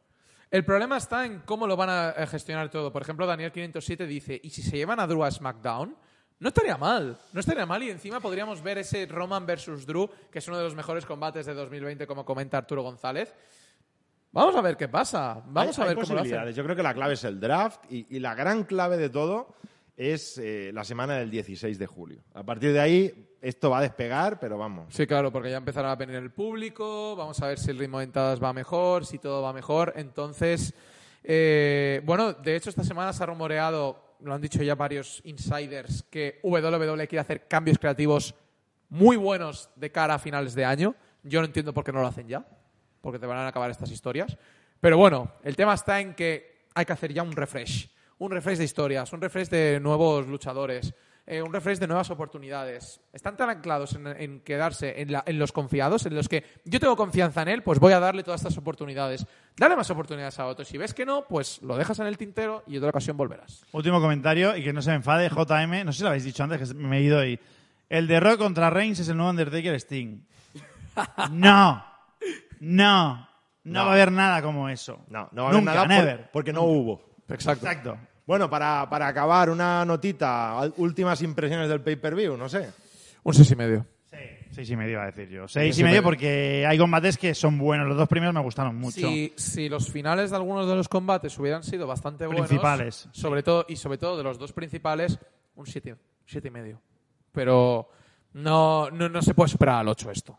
El problema está en cómo lo van a eh, gestionar todo. Por ejemplo, Daniel 507 dice, ¿y si se llevan a Drew a SmackDown? No estaría mal, no estaría mal y encima podríamos ver ese Roman versus Drew, que es uno de los mejores combates de 2020, como comenta Arturo González. Vamos a ver qué pasa, vamos hay- a hay ver cómo lo hacen. posibilidades. Yo creo que la clave es el draft y, y la gran clave de todo es eh, la semana del 16 de julio. A partir de ahí esto va a despegar, pero vamos. Sí, claro, porque ya empezará a venir el público, vamos a ver si el ritmo de entradas va mejor, si todo va mejor. Entonces, eh, bueno, de hecho esta semana se ha rumoreado, lo han dicho ya varios insiders, que WWE quiere hacer cambios creativos muy buenos de cara a finales de año. Yo no entiendo por qué no lo hacen ya, porque te van a acabar estas historias. Pero bueno, el tema está en que hay que hacer ya un refresh. Un refresh de historias, un refresh de nuevos luchadores, eh, un refresh de nuevas oportunidades. Están tan anclados en, en quedarse en, la- en los confiados, en los que yo tengo confianza en él, pues voy a darle todas estas oportunidades. Dale más oportunidades a otros. Si ves que no, pues lo dejas en el tintero y otra ocasión volverás. Último comentario, y que no se me enfade, JM, no sé si lo habéis dicho antes, que me he ido ahí. El de Rock contra Reigns es el nuevo Undertaker Sting. No, no, no, va a haber nada como eso. No, no va a haber Nunca, nada por- never. porque no hubo. Exacto. Exacto. Bueno, para, para acabar, una notita, al- últimas impresiones del pay-per-view, no sé. Un seis y medio. Sí, seis y medio iba a decir yo. Seis Seis y y medio medio. porque hay combates que son buenos. Los dos primeros me gustaron mucho. Si, si los finales de algunos de los combates hubieran sido bastante buenos, Principales. sobre todo y sobre todo de los dos principales, un siete, siete y medio. Pero no, no, no se puede superar al 8 esto.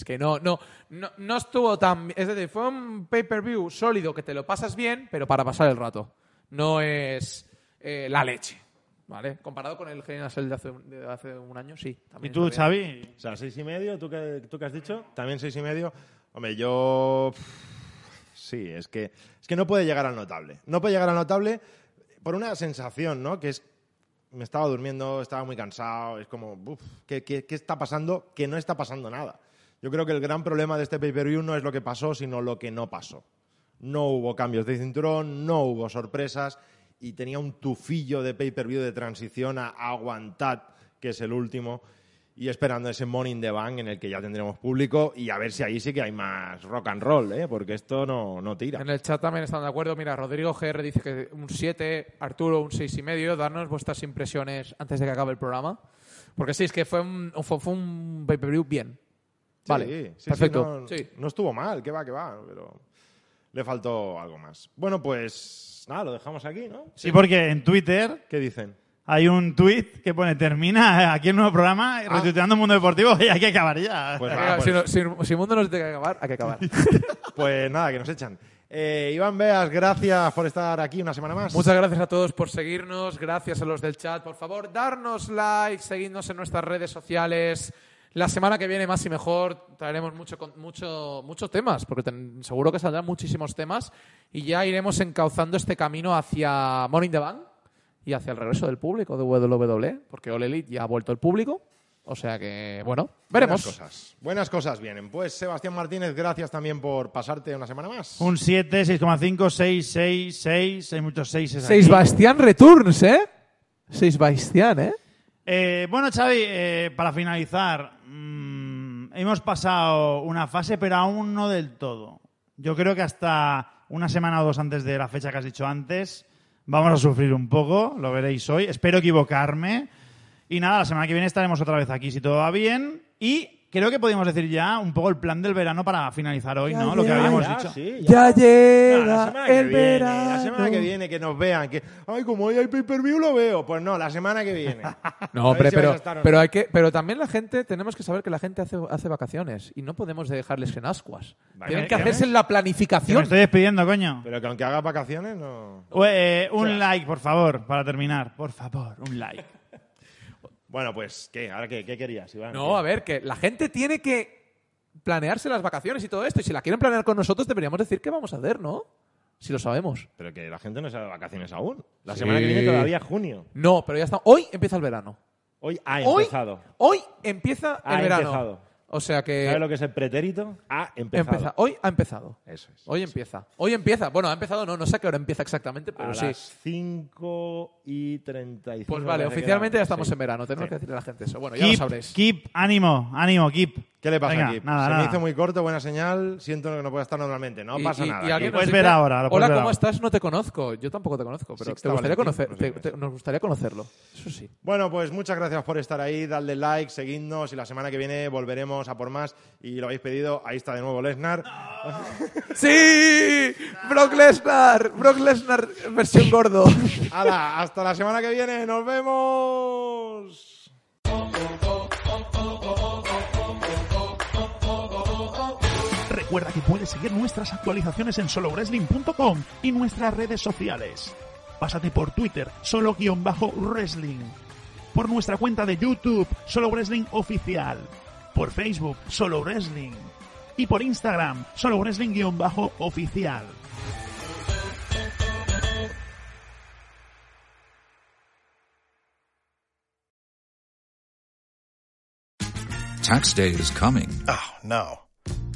Es que no, no, no, no estuvo tan, es decir, fue un pay-per-view sólido que te lo pasas bien, pero para pasar el rato. No es eh, la leche, ¿vale? Comparado con el Cell de hace, un- de hace un año, sí. ¿Y también tú, está bien. Xavi? O sea, seis y medio, ¿tú qué, tú qué has dicho? También seis y medio. Hombre, yo... Sí, es que, es que no puede llegar al notable. No puede llegar al notable por una sensación, ¿no? Que es... Me estaba durmiendo, estaba muy cansado, es como, uf, ¿qué, qué, qué está pasando? Que no está pasando nada. Yo creo que el gran problema de este pay-per-view no es lo que pasó, sino lo que no pasó. No hubo cambios de cinturón, no hubo sorpresas y tenía un tufillo de pay-per-view de transición a aguantar, que es el último, y esperando ese Morning the Bank en el que ya tendremos público y a ver si ahí sí que hay más rock and roll, ¿eh? porque esto no, no tira. En el chat también están de acuerdo. Mira, Rodrigo GR dice que un 7, Arturo un 6 y medio. Darnos vuestras impresiones antes de que acabe el programa. Porque sí, es que fue un pay-per-view bien. Vale, Sí, sí, perfecto. sí, no, Sí. no estuvo mal, que va, que va, pero le faltó algo más. Bueno, pues nada, lo dejamos aquí, ¿no? Sí, porque en Twitter ¿Qué dicen? hay un tweet que pone termina aquí el nuevo programa retuiteando Mundo Deportivo y hay que acabar ya. Pues nada, pues- si, no- si- si el mundo no se tiene que acabar, hay que acabar. Pues nada, que nos echan. Eh, Iván Beas, gracias por estar aquí una semana más. Muchas gracias a todos por seguirnos, gracias a los del chat. Por favor, darnos like, seguidnos en nuestras redes sociales. La semana que viene, más y mejor, traeremos mucho, mucho, muchos temas, porque ten- seguro que saldrán muchísimos temas y ya iremos encauzando este camino hacia Morning the Bank y hacia el regreso del público de WWE, porque All Elite ya ha vuelto el público. O sea que, bueno, veremos. Buenas cosas. Buenas cosas vienen. Pues Sebastián Martínez, gracias también por pasarte una semana más. Un 7, 6,5, 6, 6, 6. Hay muchos 6 aquí. Seis Bastián Returns, ¿eh? Seis Bastián, ¿eh? Eh, bueno, Xavi, eh, para finalizar, mm, hemos pasado una fase, pero aún no del todo. Yo creo que hasta una semana o dos antes de la fecha que has dicho antes, vamos a sufrir un poco, lo veréis hoy. Espero equivocarme. Y nada, la semana que viene estaremos otra vez aquí si todo va bien. Y creo que podemos decir ya un poco el plan del verano para finalizar hoy, ¿no? Lo que habíamos Ya, dicho. sí, Ya llega la semana que el viene, verano. La semana que viene, que nos vean. Que, ay, como hoy hay pay-per-view, lo veo. Pues no, la semana que viene. No, hombre, si pero, no. pero, hay que, pero también la gente, tenemos que saber que la gente hace, hace vacaciones y no podemos dejarles en ascuas. Vale, Tienen que hacerse en la Que me planificación. estoy despidiendo, coño. Pero que aunque haga vacaciones, no. Eh, un like, por favor, para terminar. Por favor, un like. Bueno, pues, ¿qué? ¿Ahora qué, qué querías, Iván? No, a ver, que la gente tiene que planearse las vacaciones y todo esto. Y si la quieren planear con nosotros, deberíamos decir qué vamos a hacer, ¿no? Si lo sabemos. Pero que la gente no de vacaciones aún. La semana que viene todavía es junio. No, pero ya está. Hoy empieza el verano. Hoy ha Hoy, empezado. hoy empieza el Ha verano. empezado. O sea que ¿Sabes lo que es el pretérito? Ha empezado. Hoy ha empezado. Eso es. Hoy empieza. Hoy empieza. Bueno, ha empezado, no, no sé a qué hora empieza exactamente, pero a sí. las 5 y 35. Pues vale, oficialmente ya estamos Sí. en verano. Tenemos Sí. que decirle a la gente eso. Bueno, ya lo Keep, sabréis. keep, ánimo, ánimo, keep. ¿Qué le pasa Venga, aquí? Nada, Se nada. me hizo muy corto, buena señal. Siento que no pueda estar normalmente. No Y- pasa y- nada. y alguien Keep. puedes nos ver ahora, lo puedes Hola, ver ¿cómo ahora". estás? No te conozco. Yo tampoco te conozco, pero te gustaría conocer, te- te- nos gustaría conocerlo. Eso sí. Bueno, pues muchas gracias por estar ahí. Dadle like, seguidnos y la semana que viene volveremos a por más. Y lo habéis pedido. Ahí está de nuevo Lesnar. ¡Sí! ¡Brock Lesnar! ¡Brock Lesnar versión gordo! ¡Hala! Hasta la semana que viene. ¡Nos vemos! Recuerda que puedes seguir nuestras actualizaciones en solowrestling.com y nuestras redes sociales. Pásate por Twitter, solo-wrestling. Por nuestra cuenta de YouTube, Solo Wrestling Oficial. Por Facebook, Solo Wrestling. Y por Instagram, Solo Wrestling-oficial. Tax day is coming. Oh, no.